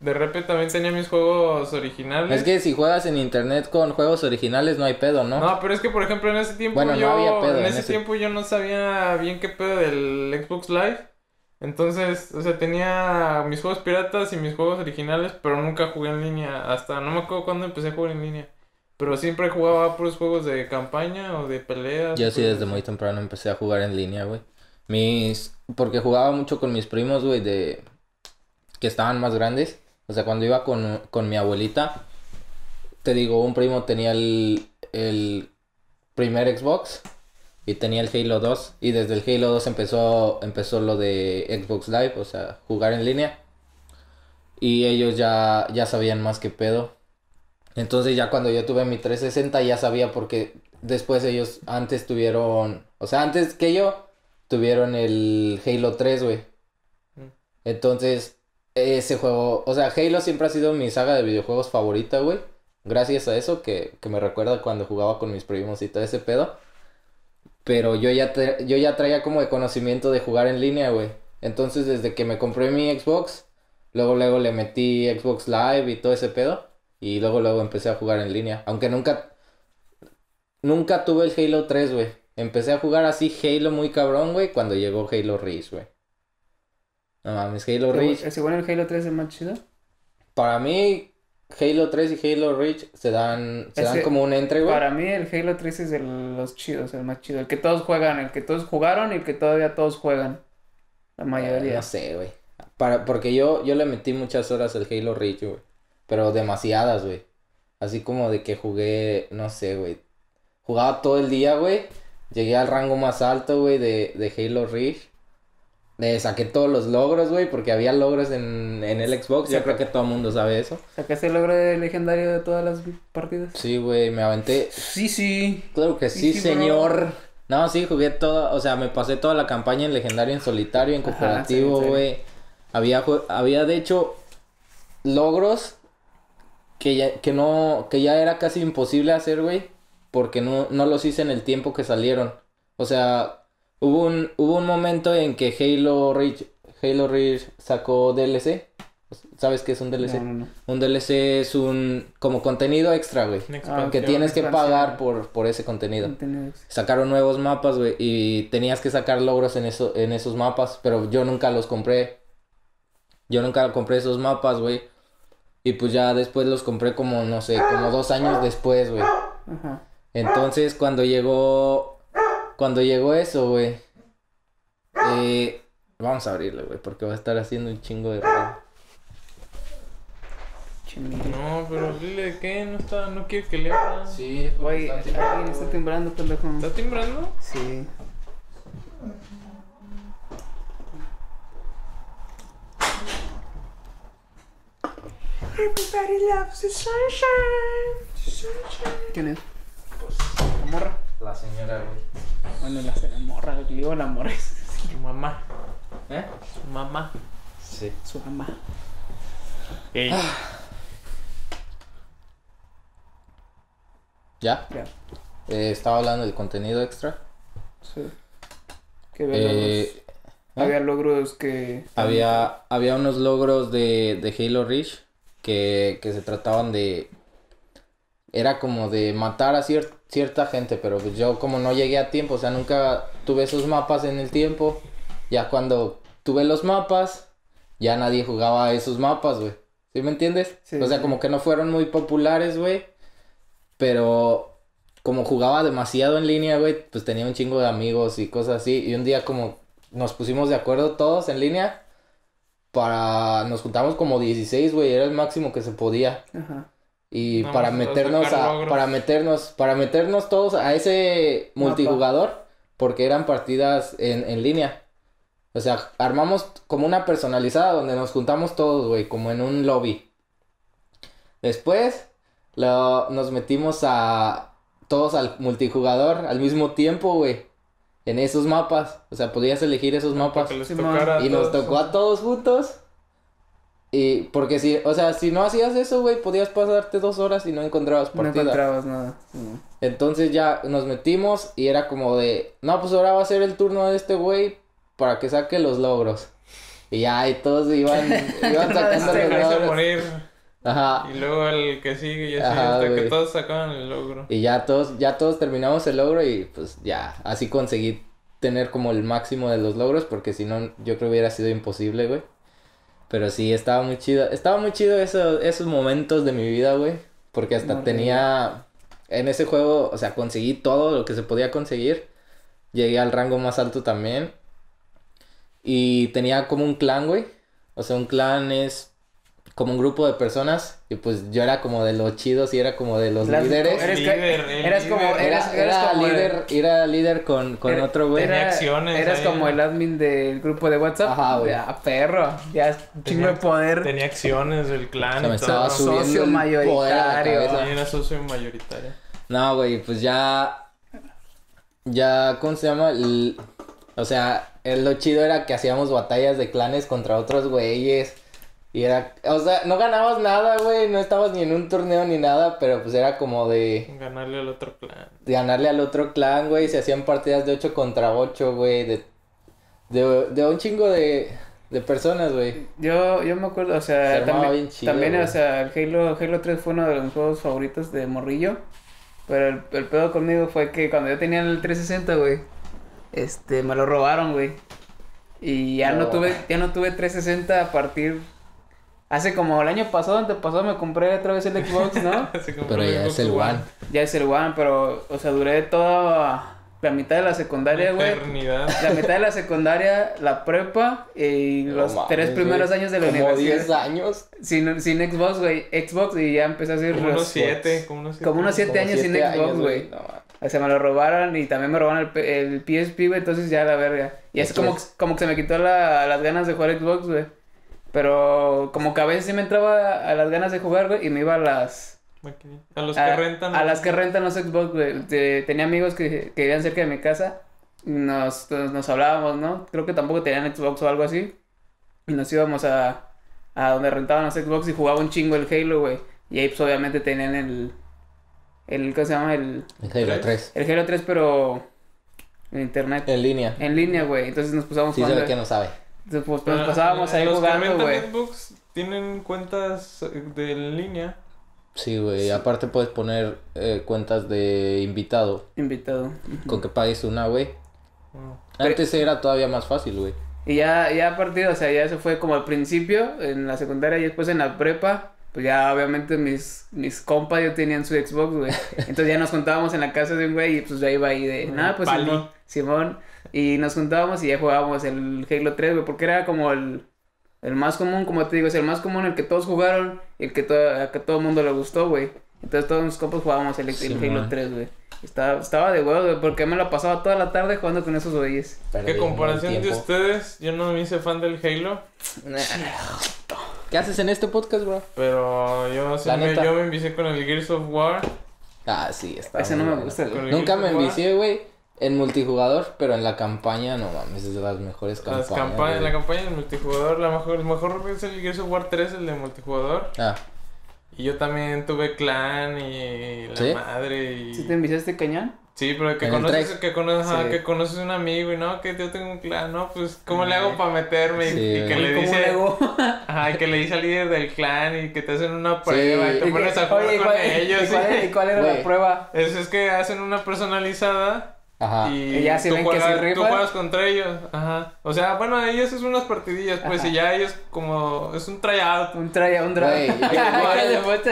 de repente también tenía mis juegos originales. Es que si juegas en internet con juegos originales no hay pedo, ¿no? No, pero es que por ejemplo en ese tiempo Bueno, no yo, había pedo en en ese, ese- tiempo yo no sabía bien qué pedo del Xbox Live. Entonces, o sea, tenía mis juegos piratas y mis juegos originales, pero nunca jugué en línea. Hasta no me acuerdo cuándo empecé a jugar en línea. Pero siempre jugaba puros juegos de campaña o de peleas. Yo sí pues, desde muy temprano empecé a jugar en línea, güey. Mis... Porque jugaba mucho con mis primos, güey, de... Que estaban más grandes. O sea, cuando iba con, con mi abuelita, te digo, un primo tenía el, el primer Xbox y tenía el Halo 2. Y desde el Halo 2 empezó, empezó lo de Xbox Live, o sea, jugar en línea. Y ellos ya, ya sabían más que pedo. Entonces ya cuando yo tuve mi 360 ya sabía porque después ellos antes tuvieron, o sea, antes que yo, tuvieron el Halo 3, güey. Mm. Entonces, ese juego, o sea, Halo siempre ha sido mi saga de videojuegos favorita, güey. Gracias a eso que, que me recuerda cuando jugaba con mis primos y todo ese pedo. Pero yo ya, te- yo ya traía como de conocimiento de jugar en línea, güey. Entonces, desde que me compré mi Xbox, luego, luego le metí Xbox Live y todo ese pedo. Y luego, luego empecé a jugar en línea. Aunque nunca, nunca tuve el Halo 3, güey. Empecé a jugar así Halo muy cabrón, güey, cuando llegó Halo Reach, güey. No mames, Halo Reach. Según el Halo 3 es más chido. Para mí, Halo 3 y Halo Reach se dan, se dan como un entre, güey. Para mí el Halo 3 es de los chidos, el más chido. El que todos juegan, el que todos jugaron y el que todavía todos juegan. La mayoría. No sé, güey. Para, porque yo, yo le metí muchas horas al Halo Reach, güey. Pero demasiadas, güey. Así como de que jugué, no sé, güey. Jugaba todo el día, güey. Llegué al rango más alto, güey, de, de Halo Reach. Le saqué todos los logros, güey, porque había logros en, en el Xbox. Yo creo que todo el mundo sabe eso. ¿Sacaste el logro de legendario de todas las partidas? Sí, güey, me aventé. Sí, sí. Claro que sí, Sí, sí, bro. señor. No, sí, jugué toda, o sea, me pasé toda la campaña en legendario, en solitario, en cooperativo, sí, sí. güey. Había, había de hecho logros que ya, que no, que ya era casi imposible hacer, güey, porque no, no los hice en el tiempo que salieron. O sea, hubo un, hubo un momento en que Halo Reach, Halo Reach sacó DLC, ¿Sabes qué es un DLC? No, no, no. Un DLC es un como contenido extra, güey. Ah. Que tienes que pagar por, por ese contenido. Tiene- Sacaron nuevos mapas, güey, y tenías que sacar logros en, eso, en esos mapas, pero yo nunca los compré. Yo nunca compré esos mapas, güey. Y pues ya después los compré como, no sé, como dos años después, güey. Ajá. Entonces cuando llegó, cuando llegó eso, güey, eh, vamos a abrirle, güey, porque va a estar haciendo un chingo de ruido. No, pero dile que no está, no quiere que le abra. Sí, Güey, alguien está timbrando, pendejo. ¿Está timbrando? Sí. ¿Quién es? ¿La morra? La señora, güey. Bueno, la, la morra, le digo la morra es Su mamá. ¿Eh? Su mamá. Sí. su mamá. Ey. ¿Ya? Ya. Eh, estaba hablando del contenido extra. Sí. Que había, Eh, logros, había logros que. Había, había unos logros de, de Halo Reach que, que se trataban de... Era como de matar a cier- cierta gente, pero pues yo como no llegué a tiempo, o sea, nunca tuve esos mapas en el tiempo. Ya cuando tuve los mapas, ya nadie jugaba esos mapas, güey. ¿Sí me entiendes? Sí, o sea, sí. como que no fueron muy populares, güey. Pero como jugaba demasiado en línea, güey, pues tenía un chingo de amigos y cosas así. Y un día como nos pusimos de acuerdo todos en línea para... Nos juntamos como 16, güey, era el máximo que se podía. Ajá. Y para meternos a... logros. Para meternos... Para meternos todos a ese Mapa. multijugador. Porque eran partidas en, en línea. O sea, armamos como una personalizada donde nos juntamos todos, güey, como en un lobby. Después lo- nos metimos a todos al multijugador al mismo tiempo, güey. En esos mapas. O sea, podías elegir esos mapas. Que les Y nos tocó a todos juntos. Y porque si, o sea, si no hacías eso, güey, podías pasarte dos horas y no encontrabas No partida. encontrabas nada. Entonces ya nos metimos y era como de, no, pues ahora va a ser el turno de este güey para que saque los logros. Y ya, y todos iban, iban sacando los logros. morir. Ajá. Y luego el que sigue y así Ajá, hasta que todos sacaban el logro. Y ya todos, ya todos terminamos el logro y pues ya, así conseguí tener como el máximo de los logros porque si no, yo creo que hubiera sido imposible, güey. Pero sí, estaba muy chido, estaba muy chido eso, esos momentos de mi vida, güey. Porque hasta tenía, en ese juego, o sea, conseguí todo lo que se podía conseguir. Llegué al rango más alto también. Y tenía como un clan, güey. O sea, un clan es como un grupo de personas. Y pues yo era como de los chidos y era como de los Las- líderes. Eres, Líder, eras como. líder. Eras, Era, eras era como el- líder, era líder con, con era- otro güey. Tenía era- acciones Eras ahí. como el admin del grupo de WhatsApp. Ajá, güey. Ya, perro. Ya chingo de Tenía- poder. Tenía acciones del clan Se me y estaba todo. subiendo Socio el poder a la mayoritario. cabeza. Sí, era socio mayoritario. No, güey, pues ya. Ya, ¿cómo se llama? El- o sea, el- lo chido era que hacíamos batallas de clanes contra otros güeyes. Y era. O sea, no ganabas nada, güey. No estabas ni en un torneo ni nada. Pero pues era como de. Ganarle al otro clan. de ganarle al otro clan, güey. Se hacían partidas de 8 contra 8, güey. De, de, de un chingo de, de personas, güey. Yo, yo me acuerdo, o Se sea, también, bien chido, también o sea, el Halo, Halo 3 fue uno de los juegos favoritos de Morrillo. Pero el, el pedo conmigo fue que cuando yo tenía el 360, güey, este, me lo robaron, güey. Y ya no, No. tuve, ya no tuve 360 a partir, hace como el año pasado, antepasado, me compré otra vez el Xbox, ¿no? Pero ya Xbox es el One. ya es el One, pero, o sea, duré toda la mitad de la secundaria, güey. La mitad de la secundaria, la prepa y No los mames, tres primeros años de la Como universidad. 10 años. Sin, sin Xbox, güey. Xbox y ya empecé a hacer Como unos los- siete. Como unos siete. Como unos siete como años sin Xbox, güey. No. O sea, me lo robaron y también me robaron el, P- el PSP, güey. Entonces ya la verga. Y Es como, que- como que se me quitó la- las ganas de jugar Xbox, güey. Pero como que a veces sí me entraba a las ganas de jugar, güey. Y me iba a las... A los a, que rentan. a las que rentan los Xbox, güey. Te- Tenía amigos que, que vivían cerca de mi casa. y Nos, nos, nos hablábamos, ¿no? Creo que tampoco tenían Xbox o algo así. Y nos íbamos a, a donde rentaban los Xbox y jugaba un chingo el Halo, güey. Y ahí pues obviamente tenían el... el ¿Cómo se llama? El, El Halo 3. el Halo 3, pero en internet. En línea. En línea, güey. Entonces nos pusimos Sí, jugando. sabe que no sabe. Pues, Pero nos pasábamos ahí los que jugando, güey. Tienen cuentas eh, de línea. Sí, güey. Aparte puedes poner eh, cuentas de invitado. Invitado. Con que pagues una, güey. Ah. Antes era todavía más fácil, güey. Y ya, ya a partir, o sea, ya eso fue como al principio, en la secundaria y después en la prepa, pues ya obviamente mis, mis compas ya tenían su Xbox, güey. Entonces ya nos juntábamos en la casa de un güey y pues ya iba ahí de, nada, pues. Simón, Simón. Y nos juntábamos y ya jugábamos el Halo 3, güey, porque era como el, el más común, como te digo, es el más común, el que todos jugaron y el que, a que todo el mundo le gustó, güey. Entonces todos mis compas jugábamos el. Halo 3, güey. Estaba, estaba de huevo, güey, porque me la pasaba toda la tarde jugando con esos güeyes. ¿Qué comparación de ustedes? Yo no me hice fan del Halo, ¿Qué haces en este podcast, bro? pero yo, sí me, yo me envicié con el Gears of War. Ah, sí, está. Ese no me gusta, güey. Nunca Gears me envicié, güey, en multijugador, pero en la campaña, no mames, es de las mejores Las campañas. campañas, la campaña del multijugador, la mejor, el mejor es el Gears of War 3, el de multijugador. Ah, Y yo también tuve clan y la ¿Sí? madre y... ¿Sí te enviaste cañón? Sí, pero que En conoces, que conoces, Sí. que conoces un amigo y no, que yo tengo un clan, no, pues, ¿cómo le hago para meterme? Y- Sí, y, que güey. le ¿Cómo dice, ajá, y que le dice al líder del clan y que te hacen una prueba y te Y pones que- a jugar oye, ¿y con cuál- ellos. ¿y cuál, y- y cuál era Güey. la prueba? Es, es que hacen una personalizada ajá. y, Y ya si tú, ven que juegas, tú juegas contra ellos, ajá. O sea, bueno, ahí haces unas partidillas, pues, Ajá. y ya ellos como, es un tryout. Un traya, un. Este,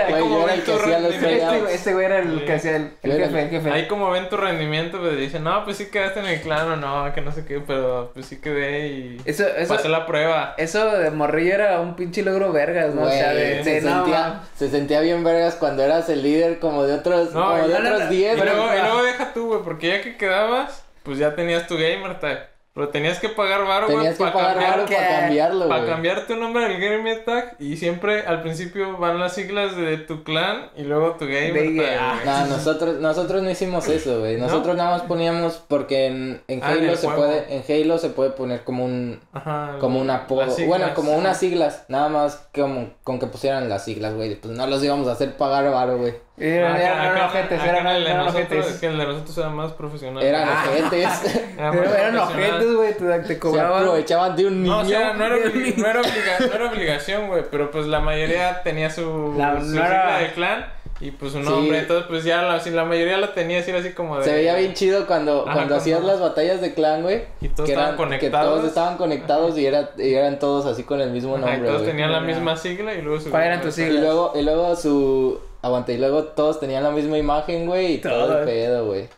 tryouts. güey- este güey era el Sí. que hacía el, el Yo era jefe, el jefe. Ahí como ven tu rendimiento, pues dicen, no, pues sí quedaste en el clan o no, que no sé qué, pero pues sí quedé y Eso, eso, pasé la prueba. eso de morrillo era un pinche logro vergas, ¿no? o sea, de, se, no, sentía, se sentía bien vergas cuando eras el líder como de otros, No, como de no, no, otros no, 10, Y pero- luego, güey. y luego deja tú, güey, porque ya que quedabas, pues ya tenías tu gamer tag. Pero tenías que pagar varo, güey, Tenías que para pagar cambiar, varo que- para cambiarlo, para cambiar tu nombre del gamer tag. Y siempre al principio van las siglas de tu clan y luego tu gamer tag. ah. No, nosotros, nosotros no hicimos eso, güey. ¿No? Nosotros nada más poníamos porque en, en Ah, Halo se juego. puede, en Halo se puede poner como un, Ajá. como un apodo, bueno, como unas siglas, nada más como con que pusieran las siglas, güey. Pues no los íbamos a hacer pagar varo, güey. Eran, Acá- eran, eran acá- ojetes, acá eran, el de eran nosotros, ojetes. que el de nosotros era más profesional. Eran Ah. ojetes. Era más Pero eran profesional. ojetes, güey, te, te Se cobraban. aprovechaban de un niño. No, o sea, no era, no era, obliga- no era obligación, güey, pero pues la mayoría tenía su, La- su no sigla era- de clan y pues su Sí. nombre, entonces pues ya la, si la mayoría la tenía así, era así como de... Se veía bien chido cuando, Ajá, cuando hacías las batallas de clan, güey. Y todos que estaban eran- Que conectados. todos estaban conectados y, era, y eran todos así con el mismo Ajá, y nombre, todos tenían la misma sigla y luego su... ¿Cuál eran tus Y siglas? luego, y luego su... Aguanta, y luego todos tenían la misma imagen, güey, y todo Todo. el pedo, güey.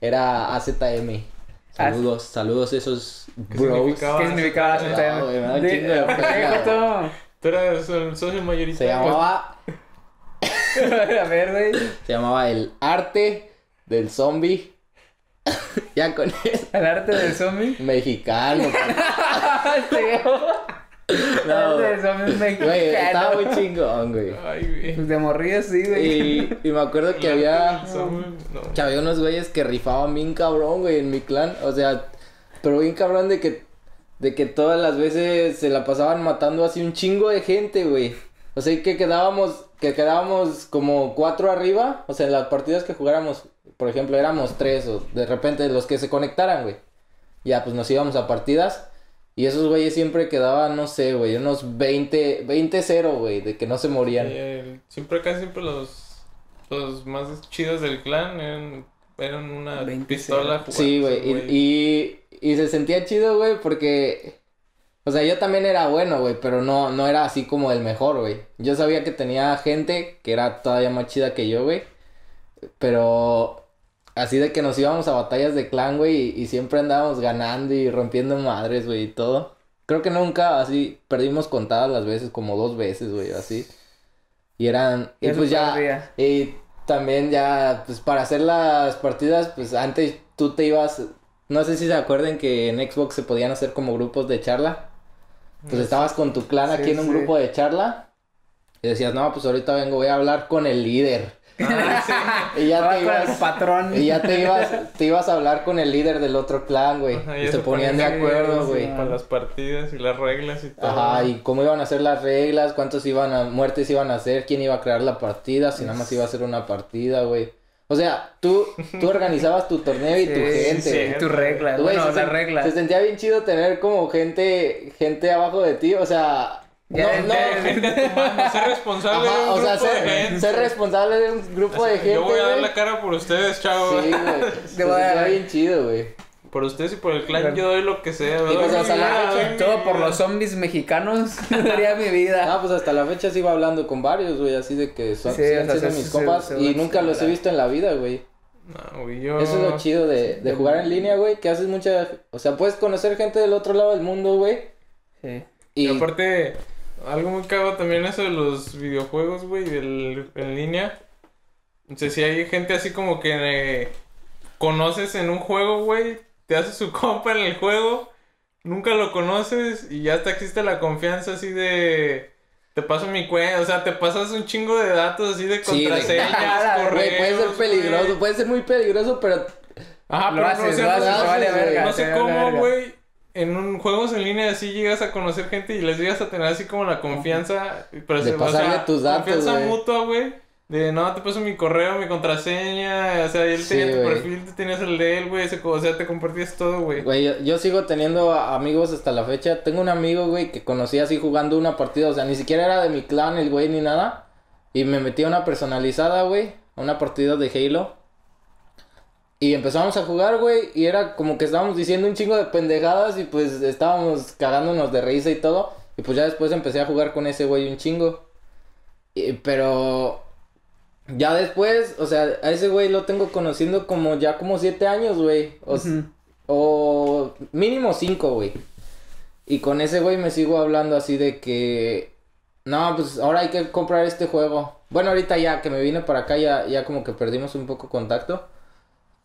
Era AZM. Saludos, saludos a esos ¿Qué bros. significaba? ¿Qué significaba Ah, no, güey, me da un De- chingo de ¿Por qué, pena. Tú eras el socio Se mayoritario. llamaba, A ver, güey. se llamaba el arte del zombie. ya con eso. El arte del zombie. Mexicano. No, güey, estaba muy chingón, güey. Ay, güey. Pues de morrillo sí, güey. Y, y me acuerdo que había... No. Que había unos güeyes que rifaban bien cabrón, güey, en mi clan. O sea, pero bien cabrón de que, de que todas las veces se la pasaban matando así un chingo de gente, güey. O sea, que quedábamos, que quedábamos como cuatro arriba. O sea, en las partidas que jugáramos, por ejemplo, éramos tres o de repente los que se conectaran, güey. Ya, pues nos íbamos a partidas. Y esos güeyes siempre quedaban, no sé, güey, unos 20, 20-0, güey, de que no se morían. Sí, el- siempre casi siempre los, los más chidos del clan eran, eran una 20 pistola. Sí, güey. Y, y, y se sentía chido, güey, porque. O sea, yo también era bueno, güey, pero no, no era así como el mejor, güey. Yo sabía que tenía gente que era todavía más chida que yo, güey. Pero. Así de que nos íbamos a batallas de clan, güey, y, y siempre andábamos ganando y rompiendo madres, güey, y todo. Creo que nunca así perdimos contadas las veces, como dos veces, güey, así. Y eran. Y Eso pues ya. Y también ya, pues para hacer las partidas, pues antes tú te ibas, no sé si se acuerden que en Xbox se podían hacer como grupos de charla. Pues estabas con tu clan Sí, aquí en un sí. grupo de charla y decías, no, pues ahorita vengo, voy a hablar con el líder. Ah, Y ya Va te el ibas, patrón. y ya te ibas, te ibas a hablar con el líder del otro clan, güey. Y se ponían de acuerdo, sí, güey. sí. Para las partidas y las reglas y todo. Ajá, y cómo iban a ser las reglas, cuántos iban a, muertes iban a hacer, quién iba a crear la partida, si nada más iba a ser una partida, güey. O sea, tú, tú organizabas tu torneo y tu Sí, gente. sí, güey. tu regla. Güey, Bueno, se, la regla. se sentía bien chido tener como gente, gente abajo de ti, o sea, Ya, no, Gente mano, ser responsable de un o sea, grupo de ser, gente. ser responsable de un grupo de gente. Yo voy a dar güey. la cara por ustedes, chavos. Sí, güey. Te voy a Está dar- bien chido, güey. Por ustedes y por el clan Claro. yo doy lo que sea. Y doy pues hasta la fecha, Todo por los zombies mexicanos daría mi vida. Ah, pues hasta la fecha sigo hablando con varios, güey, así de que son, Sí, o sea, mis compas se y nunca los he visto en la vida, güey. No, güey, yo... Eso es lo chido de, de jugar en línea, güey, que haces mucha... O sea, puedes conocer gente del otro lado del mundo, güey. Sí. Y Y, aparte, algo muy cago también eso de los videojuegos, güey, en línea. O sea, si hay gente así como que eh, conoces en un juego, güey, te hace su compa en el juego, nunca lo conoces y ya hasta existe la confianza así de... Te paso mi cuenta, o sea, te pasas un chingo de datos así de Sí, contraseñas, güey, puede ser peligroso, güey. puede ser muy peligroso, pero... Ajá, Lo pero haces, no sé, lo no haces, sé- te vale verga. no sé cómo, güey, en un, juegos en línea así llegas a conocer gente y les llegas a tener así como la confianza. Pero De se- pasarle tus datos, Confianza mutua, güey. De no, te paso mi correo, mi contraseña. O sea, él Sí, tenía tu perfil, tú tenías el de él, güey. O sea, te compartías todo, güey. Güey, yo, yo sigo teniendo amigos hasta la fecha. Tengo un amigo, güey, que conocí así jugando una partida. O sea, ni siquiera era de mi clan el güey ni nada. Y me metí a una personalizada, güey. A una partida de Halo. Y empezamos a jugar, güey. Y era como que estábamos diciendo un chingo de pendejadas. Y pues estábamos cagándonos de risa y todo. Y pues ya después empecé a jugar con ese güey un chingo. Y- pero ya después, o sea, a ese güey lo tengo conociendo como ya como siete años, güey. O, mínimo cinco, güey. Y con ese güey me sigo hablando así de que... No, pues ahora hay que comprar este juego. Bueno, ahorita ya que me vine para acá ya, ya como que perdimos un poco contacto.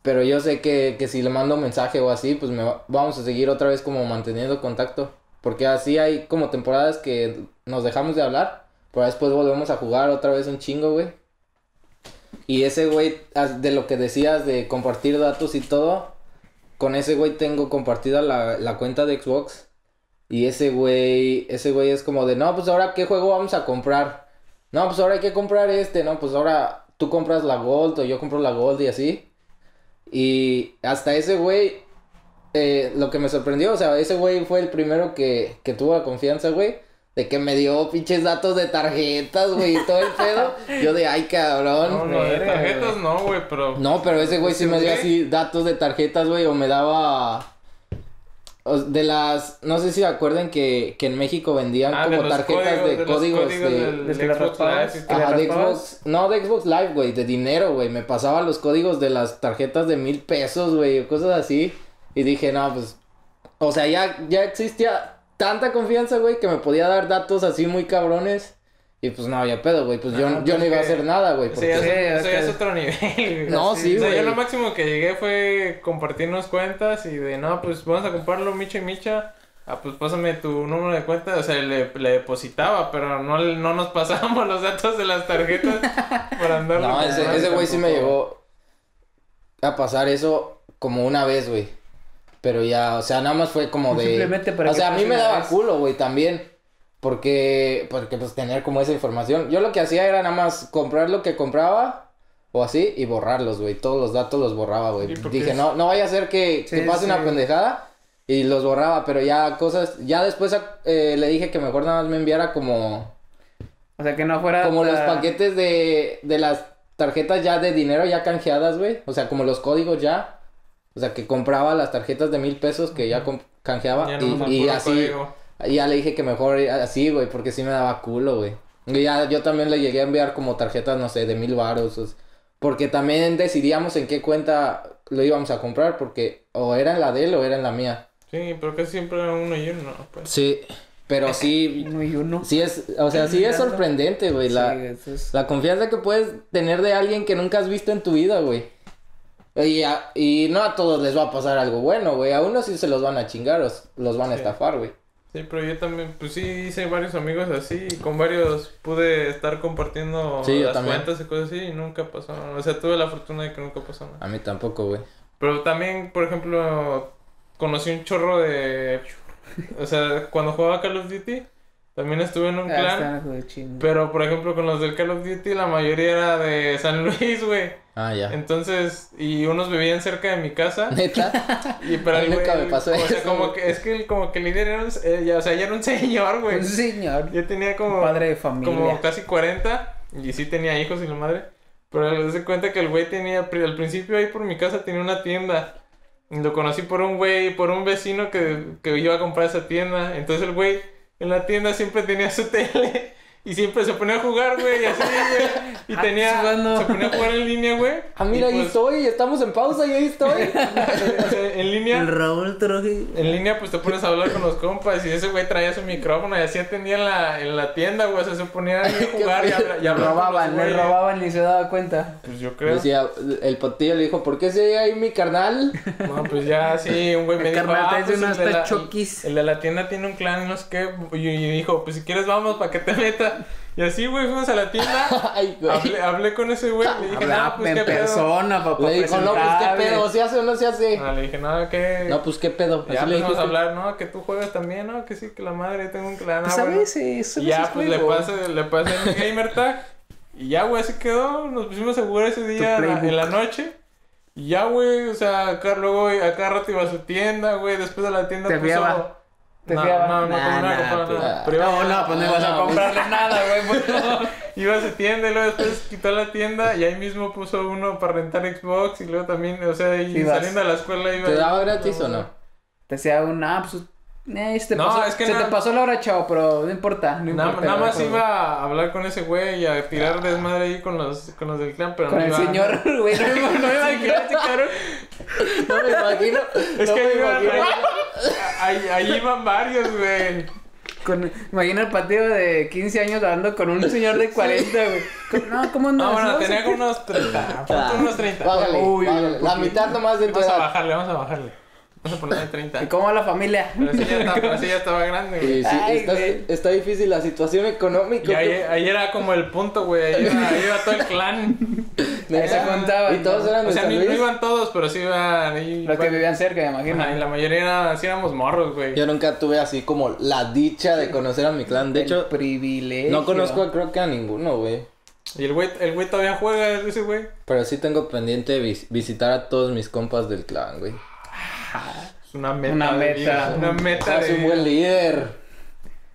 Pero yo sé que, que si le mando un mensaje o así, pues me va- vamos a seguir otra vez como manteniendo contacto. Porque así hay como temporadas que nos dejamos de hablar. Pero después volvemos a jugar otra vez un chingo, güey. Y ese güey, de lo que decías de compartir datos y todo, con ese güey tengo compartida la, la cuenta de Xbox. Y ese güey, ese güey es como de, no, pues ahora qué juego vamos a comprar. No, pues ahora hay que comprar este, no, pues ahora tú compras la Gold o yo compro la Gold y así. Y hasta ese güey, eh, lo que me sorprendió, o sea, ese güey fue el primero que, que tuvo la confianza, güey. De que me dio pinches datos de tarjetas, güey, y todo el pedo. Yo de, ay, cabrón. No, no, de tarjetas güey. no, güey, pero. No, pero ese güey sí me dio Sí. así datos de tarjetas, güey, o me daba... De las... No sé si acuerdan que, que en México vendían Ah, como tarjetas de códigos códigos de... No, de Xbox Live, güey, de dinero, güey. Me pasaba los códigos de las tarjetas de mil pesos, güey, o cosas así. Y dije, no, pues... O sea, ya, ya existía tanta confianza, güey, que me podía dar datos así muy cabrones. Y pues no había pedo, güey. Pues yo, Ah, yo pues no iba a hacer nada, güey. Eso ya es, porque- Sí, eso ya ok. es otro nivel, güey. No, sí, O sea, güey. yo lo máximo que llegué fue compartirnos cuentas y de, no, pues vamos a comprarlo Micha y Micha. Ah, pues pásame tu número de cuenta. O sea, le, le depositaba, pero no, no nos pasábamos los datos de las tarjetas para andar. No, ese, güey sí me llegó a pasar eso como una vez, güey. Pero ya, o sea, nada más fue como de... Simplemente para o que sea, a mí me daba vez. culo, güey, también. Porque, porque pues tener como esa información. Yo lo que hacía era nada más comprar lo que compraba o así y borrarlos, güey. Todos los datos los borraba, güey. Dije, es- no, no vaya a ser que, que Sí, pase una pendejada y los borraba. Pero ya cosas, ya después eh, le dije que mejor nada más me enviara como... O sea, que no fuera. Como los paquetes de, de las tarjetas ya de dinero ya canjeadas, güey. O sea, como los códigos ya. O sea, que compraba las tarjetas de mil pesos que ya canjeaba. Ya y así, código. Y ya le dije que mejor así, güey, porque sí me daba culo, güey. Y ya yo también le llegué a enviar como tarjetas, no sé, de mil varos. o s- Porque también decidíamos en qué cuenta lo íbamos a comprar, porque o era en la de él o era en la mía. Sí, pero casi siempre era uno y uno, pues. Sí, pero sí, Uno y uno. sí es, o sea, sí es sorprendente, güey, la... Sí, eso es- La confianza que puedes tener de alguien que nunca has visto en tu vida, güey. Y, a- y no a todos les va a pasar algo bueno, güey. A unos sí se los van a chingar, os- los van a Sí. estafar, güey. Sí, pero yo también, pues sí, hice varios amigos así y con varios pude estar compartiendo Sí, las también. cuentas y cosas así y nunca pasó. O sea, tuve la fortuna de que nunca pasó nada. A mí tampoco, güey. Pero también, por ejemplo, conocí un chorro de... O sea, cuando jugaba Call of Duty, También estuve en un Ah, clan. Pero, por ejemplo, con los del Call of Duty, la mayoría era de San Luis, güey. Ah, ya. Entonces, y unos vivían cerca de mi casa. Neta. Y pero A mí el nunca me pasó o sea, eso, como que, es que el- como que el líder era un, eh, ya, o sea, ya era un señor, güey. Un señor. Ya tenía como, Padre de familia. como casi 40 y sí tenía hijos y la madre. Pero se cuenta que el güey tenía, al principio ahí por mi casa tenía una tienda. Y lo conocí por un güey, por un vecino que, que iba a comprar esa tienda. Entonces el güey en la tienda siempre tenía su tele. Y siempre se ponía a jugar, güey, y así, güey. Y Ah, tenía, jugando. se ponía a jugar en línea, güey. Ah, mira, Y, ahí pues, estoy, estamos en pausa y ahí estoy. o sea, en línea. El Raúl Trujillo. En línea, pues te pones a hablar con los compas y ese güey traía su micrófono y así atendía en la, en la tienda, güey. O sea, se ponía a jugar y, habla- y robaban, le robaban y se daba cuenta. Pues yo creo. Decía, el patillo le dijo, ¿por qué se ve ahí mi carnal? No, pues ya sí, un güey me El dijo, carnal ah, pues el de, la, tachokis. el de la tienda tiene un clan y no sé qué. Y, y dijo, pues si quieres vamos para que te Y así, güey, fuimos a la tienda. Ay, güey. hablé, hablé con ese güey. Le dije, no, pues en qué pedo. papá. Le dijo, no, pues qué pedo, ¿se hace o no se hace? Ah, le dije, no, que. No, pues qué pedo. ya le empezamos a hablar, no, que tú juegas también, no, que sí, que la madre, tengo un clan. Pues ah, a bueno. veces, a Y veces ya, pues le pasé, le pasé mi gamer tag. Y ya, güey, así quedó. Nos pusimos a jugar ese día en la, playbook. en la noche. Y ya, güey, o sea, acá luego a cada rato iba a su tienda, güey. Después de la tienda Te puso. fiaba. Te no, fiaba. no, no, Nah, nada. ah, Pero No, no, pues no ibas a no, comprarle nada, güey. pues, no. Iba a su tienda y luego después quitó la tienda y ahí mismo puso uno para rentar Xbox y luego también, o sea, y Sí, vas. saliendo a la escuela iba. ¿Te daba gratis o no? Te hacía un, ah, pues, eh, se te, No, pasó, es que se no- te pasó la hora, chavo, pero no importa, no Nada, importa. nada más güey. iba a hablar con ese güey y a tirar desmadre ahí con los, con los del clan, pero Con no el iba- señor, güey, no, me- no me imagino a ese cabrón. No me imagino. Es no que ahí, iban- imagino. ahí, ahí iban varios, güey. Con, imagina el patio de 15 años hablando con un señor de 40, güey. No, ¿cómo no? No, bueno, No, tenía como unos 30. ponte unos 30. Bájale, Uy, bájale. La mitad nomás de tu Vamos a edad. bajarle, vamos a bajarle. Vamos a ponerle 30. ¿Y cómo va la familia? Pero sí ya estaba, pero sí ya estaba grande, güey. sí, Ay, está, güey. está difícil la situación económica. Y ahí, ahí era como el punto, güey. Ahí iba, ahí iba todo el clan. Ahí se juntaban, Y todos eran O de sea, no iban todos, pero sí iban. Ahí, Los que vivían cerca, me imagino. Ajá, y la mayoría era, sí éramos morros, güey. Yo nunca tuve así como la dicha de conocer a mi clan. De El hecho, privilegio. no conozco a- creo que a ninguno, güey. Y el güey, el güey todavía juega, ese güey. Pero sí tengo pendiente vis- visitar a todos mis compas del clan, güey. Es una meta. Una meta. Una meta. Es de un buen líder.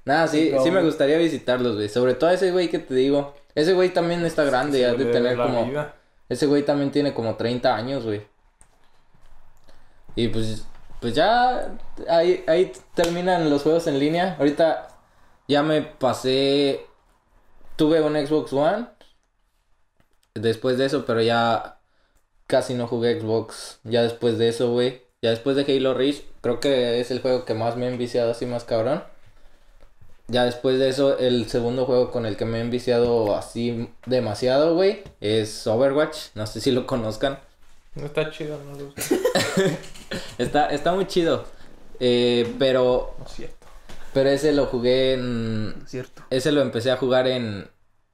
Nada, sí, sí me gustaría visitarlos, güey. Sobre todo ese güey que te digo. Ese güey también está grande, ya de tener como... vida. Ese güey también tiene como 30 años, güey. Y pues, pues ya ahí, ahí terminan los juegos en línea. Ahorita ya me pasé, tuve un Xbox One. Después de eso, pero ya casi no jugué Xbox. Ya después de eso, güey. Ya después de Halo Reach, creo que es el juego que más me he enviciado así más cabrón. Ya después de eso, el segundo juego con el que me he enviciado así demasiado, güey, es Overwatch. No sé si lo conozcan. No está chido, no lo sé. Está, está muy chido. Eh, pero, No es cierto. pero ese lo jugué en... Cierto. Ese lo empecé a jugar en,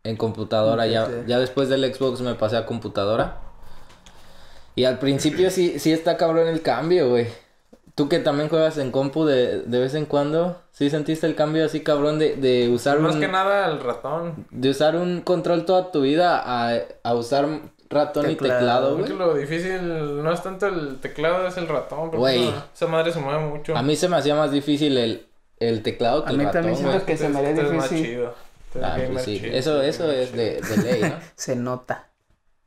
en computadora. Ya, ya después del Xbox me pasé a computadora. Y al principio sí, sí está cabrón el cambio, güey. Tú que también juegas en compu de, de vez en cuando, ¿sí sentiste el cambio así cabrón de, de usar Más un... que nada el ratón. De usar un control toda tu vida a, a usar ratón y Teclado, teclado, Creo que güey. lo difícil no es tanto el teclado, es el ratón. Güey. no, esa madre se mueve mucho. A mí se me hacía más difícil el, el teclado que A el mí ratón, también güey. siento que se me haría es más difícil. chido. Es Ah, pues sí. chido, Eso, eso es de ley, ¿no? Se nota.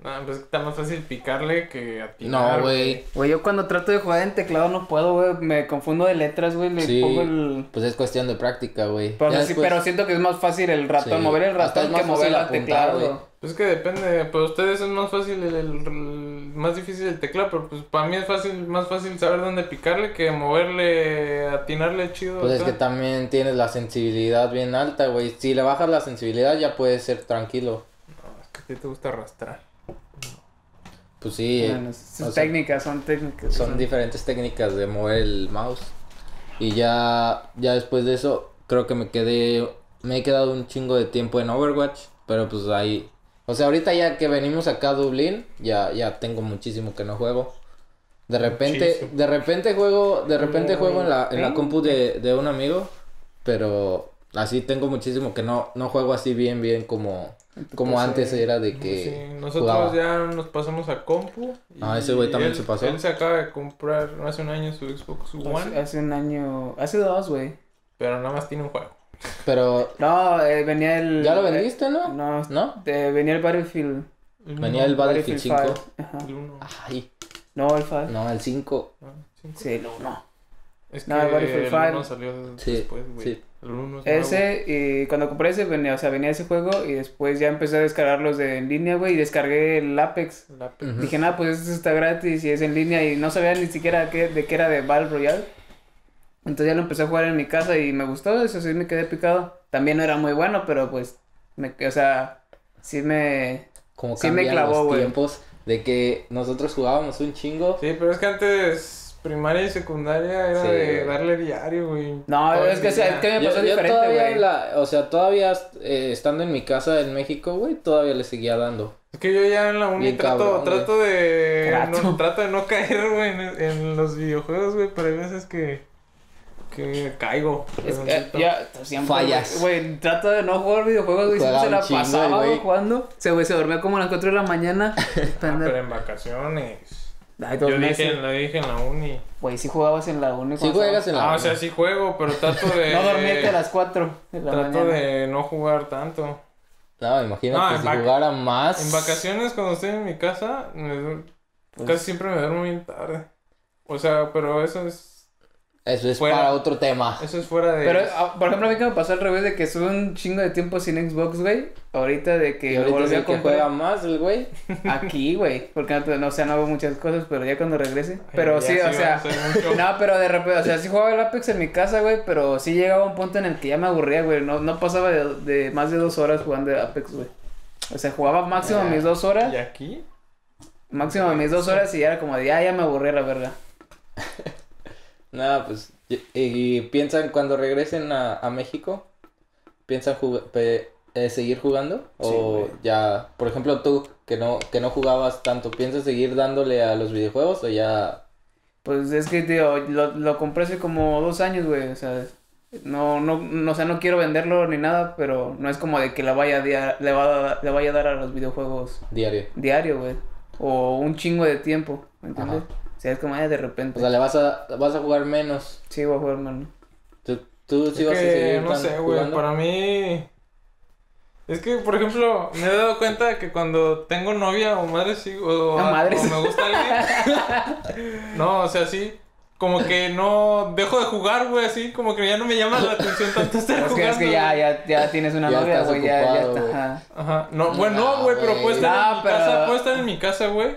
No, pues está más fácil picarle que atinar. No, güey. Güey, yo cuando trato de jugar en teclado no puedo, güey. Me confundo de letras, güey. Le Sí. pongo el. Pues es cuestión de práctica, güey. Pero, después- pero siento que es más fácil el ratón, Sí. mover el ratón es que mover el teclado. güey. Pues es que depende, para ustedes es más fácil el, el- el- más difícil el teclado, pero pues para mí es fácil, más fácil saber dónde picarle que moverle, atinarle chido. Pues es que también tienes la sensibilidad bien alta, güey. Si le bajas la sensibilidad ya puedes ser tranquilo. No, es que a ti te gusta arrastrar. Pues sí, eh, Bueno, sus o sea, técnicas son técnicas. son diferentes técnicas de mover el mouse. Y ya, ya después de eso, creo que me quedé, me he quedado un chingo de tiempo en Overwatch. Pero pues ahí, o sea, ahorita ya que venimos acá a Dublín, ya, ya tengo muchísimo que no juego. De repente, Muchísimo. de repente juego, de repente juego en la, en la compu de, de un amigo, pero Así tengo muchísimo que no, no juego así bien, bien como, como antes era de que Sí, nosotros jugaba. ya nos pasamos a compu. Ah, y ese güey también él- se pasó. Él se acaba de comprar hace un año su Xbox One, hace un año, hace dos, güey. pero nada más tiene un juego. Pero No, eh, venía el... ya lo vendiste, eh, ¿no? no, ¿No? eh, venía el Battlefield. Venía el Battlefield 5. 5. Ajá. El uno. Ay, No, el 5. no, el 5. Ah, cinco. Sí, el 1. Es No, que el Battlefield el five. uno salió Sí, después, güey. sí. El uno es nuevo. Ese, y cuando compré ese, venía, o sea, venía ese juego y después ya empecé a descargarlos de en línea, güey, y descargué el Apex. El Apex. Ujú. Dije, nada, pues esto está gratis y es en línea y no sabía ni siquiera qué, de qué era de Battle Royale. Entonces ya lo empecé a jugar en mi casa y me gustó, eso sí me quedé picado. También no era muy bueno, pero pues, me, o sea, sí me... Como Sí me clavó, los tiempos de que nosotros jugábamos un chingo. Sí, pero es que antes primaria y secundaria era Sí, de güey. darle diario, güey. No, Todo es que, o sea, que me pasó yo diferente, todavía, güey. en la, o sea, todavía eh, estando en mi casa en México, güey, todavía le seguía dando. Es que yo ya en la uni Bien trato, cabrón, güey. trato de Trato. No, trato de no caer, güey, en, en los videojuegos, güey, pero hay veces que que caigo. Es que ya siempre, Fallas. Güey, trato de no jugar videojuegos, güey. Siempre se la pasaba güey. jugando. Se, güey, se dormía como a las 4 de la mañana. Ah, pero en vacaciones. Ay, Yo dije, lo dije en la uni. Güey, sí jugabas en la uni. Si cuando juegas en la... Ah, o sea, sí juego, pero trato de No dormirte a las 4 de la trato mañana. de no jugar tanto. No, imagínate No, si jugara más. En vacaciones, cuando estoy en mi casa, me Pues- casi siempre me duermo bien tarde. O sea, pero eso es Eso es Fuera. para otro tema. eso es fuera de Pero, ah, por ejemplo, a mí que me pasó al revés de que estuve un chingo de tiempo sin Xbox, güey. Ahorita de que Y ahorita es volví a que comprar juega más el güey. aquí, güey. Porque no, no, o sea, no hago muchas cosas, pero ya cuando regrese. Pero Ya sí, o sea. No, pero de repente, o sea, sí jugaba el Apex en mi casa, güey, pero sí llegaba un punto en el que ya me aburría, güey. No, no pasaba de, de más de dos horas jugando Apex, güey. O sea, jugaba máximo Ya. mis dos horas, ¿Y aquí? máximo mis dos horas y ya era como de, ya, ya me aburrí, la verdad. Nada, pues. Y, y piensan cuando regresen a, a México, piensan jug- pe- eh, seguir jugando o ya, por ejemplo, tú que no que no jugabas tanto, piensas seguir dándole a los videojuegos o ya Pues es que, tío, lo, lo compré hace como dos años, güey, o sea, no, no, no, o sea, no quiero venderlo ni nada, pero no es como de que le vaya a, le, va a- le vaya a dar a los videojuegos diario? diario, güey, o un chingo de tiempo, ¿me entiendes? Ajá. O sea, es como ya de repente. O sea, le vas a vas a jugar menos. Sí, voy a jugar, mano. Tú, tú sí Es vas a que, seguir no sé, güey, para mí... Es que, por ejemplo, me he dado cuenta que cuando tengo novia o madre sí, o, Ah, madres. o me gusta alguien... no, o sea, sí, como que no dejo de jugar, güey, así, como que ya no me llama la atención tanto estar Es que, jugando. es que ya, ya, ya tienes una Ya novia, güey, ya, ya ocupado, está. ajá. No, bueno, No, güey, pero puedo estar No, en mi pero- casa, puedo estar en mi casa, güey.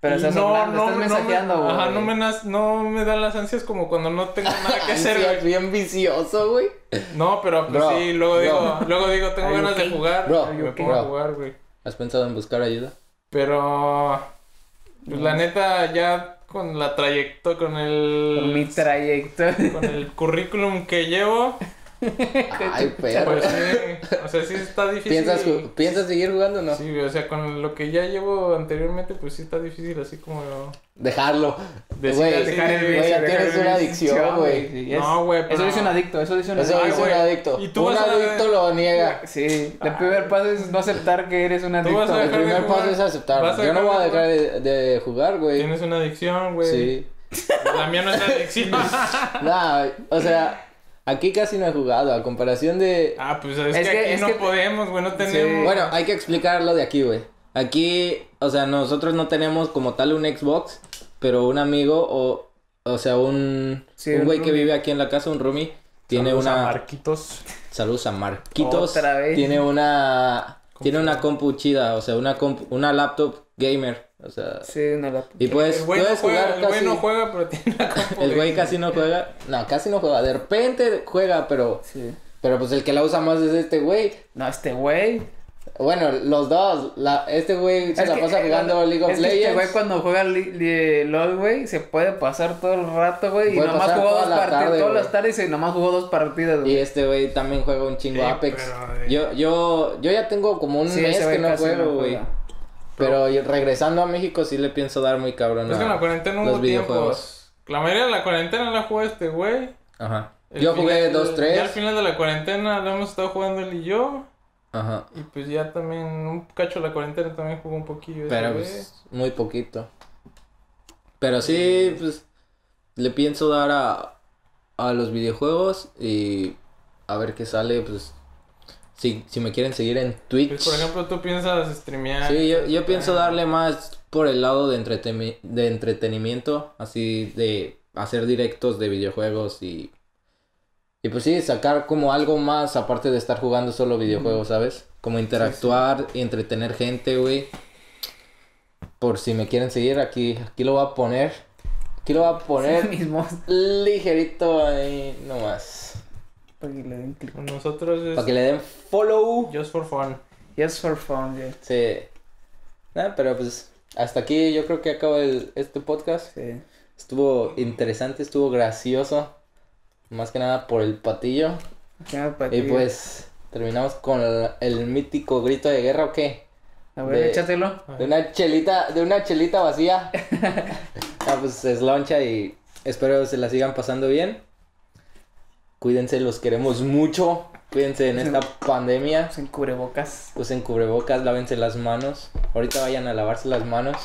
Pero estás hablando, estás mensajeando, me, güey. Ajá, no me, nas- no me dan las ansias como cuando no tengo nada que hacer, güey. es bien vicioso, güey. No, pero pues Bro, sí, luego bro. digo, luego digo, tengo ganas de jugar, Bro, me okay? pongo a Bro. jugar, güey. ¿Has pensado en buscar ayuda? Pero pues la neta ya con la trayectoria con Con mi el trayecto. con el currículum que llevo, Ay, pero. pues sí, o sea, sí está difícil. ¿Piensas, ¿Piensas seguir jugando o no? Sí, o sea, con lo que ya llevo anteriormente, pues sí está difícil así como Dejarlo. Decir así, Dejar el güey, vicio, güey, tienes una adicción, güey. sí, No, güey, Eso pero- dice un adicto, eso dice un Eso adicto. Ay, dice un adicto. Y tú un vas a- adicto lo niega. Sí, el primer paso es no aceptar que eres un adicto. vas a El de primer paso es aceptar. Yo no voy a dejar dejar de de, de jugar, güey. Tienes una adicción, güey. Sí. La mía no es adicción. Nah, o sea, aquí casi no he jugado. A comparación de. ah, pues es, Es que, que- aquí es no que- podemos, güey, no tenemos. Bueno, hay que explicarlo de aquí, güey. Aquí, o sea, nosotros no tenemos como tal un Xbox, pero un amigo o, o sea, un, Sí, un un güey que vive aquí en la casa, un roomie, tiene Saludos a una... Marquitos. Saludos a Marquitos. Otra vez. Tiene una... Tiene una compu chida, o sea, una compu, una laptop gamer, o sea... Sí, una laptop. Y pues, el güey no puedes juega, jugar el güey casi... no juega, pero tiene compu. El güey casi no juega. No, casi no juega. De repente juega, pero... Sí. Pero pues el que la usa más es este güey. No, este güey. Bueno, los dos. La, este güey se Es la que, pasa eh, jugando League of es que este Legends. güey cuando juega li- li- LOL, güey, se puede pasar todo el rato, güey. Y nomás jugó dos la partidas, tarde, todas las tardes y nomás jugó dos partidas, Y este güey también juega un chingo Sí, Apex. pero de- Yo, yo, yo ya tengo como un Sí, mes que no casi juego, güey. Pero regresando a México sí le pienso dar muy cabrón Es que en la cuarentena los hubo videojuegos. tiempos. La mayoría de la cuarentena la jugó este güey. Ajá. El Yo jugué final- dos, tres. Ya al final de la cuarentena lo hemos estado jugando él y yo. Ajá. Y pues ya también, un cacho de la cuarentena también jugó un poquillo. ese Pero pues, muy poquito. Pero sí, pues, le pienso dar a, a los videojuegos y a ver qué sale, pues, si, si me quieren seguir en Twitch. Pues, por ejemplo, tú piensas streamear. Sí, yo, yo pienso darle más por el lado de, de entretenimiento, así de hacer directos de videojuegos y... Y pues sí, sacar como algo más aparte de estar jugando solo videojuegos, ¿sabes? Como interactuar y entretener gente, güey. Por si me quieren seguir, aquí, aquí lo voy a poner. Aquí lo voy a poner mismo. ligerito ahí nomás. Para que le den clic. Nosotros es Para que le den follow. just for fun. Just for fun, yeah. Sí. Nah, pero pues hasta aquí yo creo que acaba el, este podcast. Sí. Estuvo interesante, estuvo gracioso. Más que nada por el patillo. Ya, Y pues terminamos con el, el mítico grito de guerra o qué? A ver, de- échatelo. De una chelita, de una chelita vacía. ah, pues es loncha y espero se la sigan pasando bien. Cuídense, los queremos mucho. Cuídense en esta pandemia. Sin cubrebocas. Usen cubrebocas, lávense las manos. Ahorita vayan a lavarse las manos.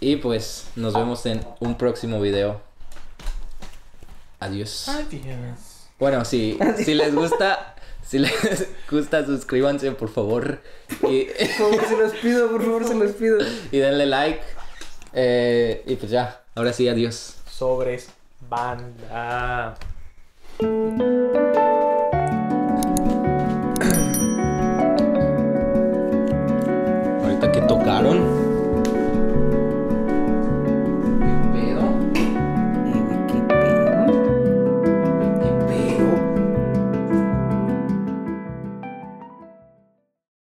Y pues nos vemos en un próximo video. Adiós. Adiós. Bueno, si, si les gusta, si les gusta, suscríbanse por favor. Y, Por favor, se los pido, por favor, se los pido. y denle like. Eh, y pues ya, ahora sí, adiós. Sobres. Banda. Música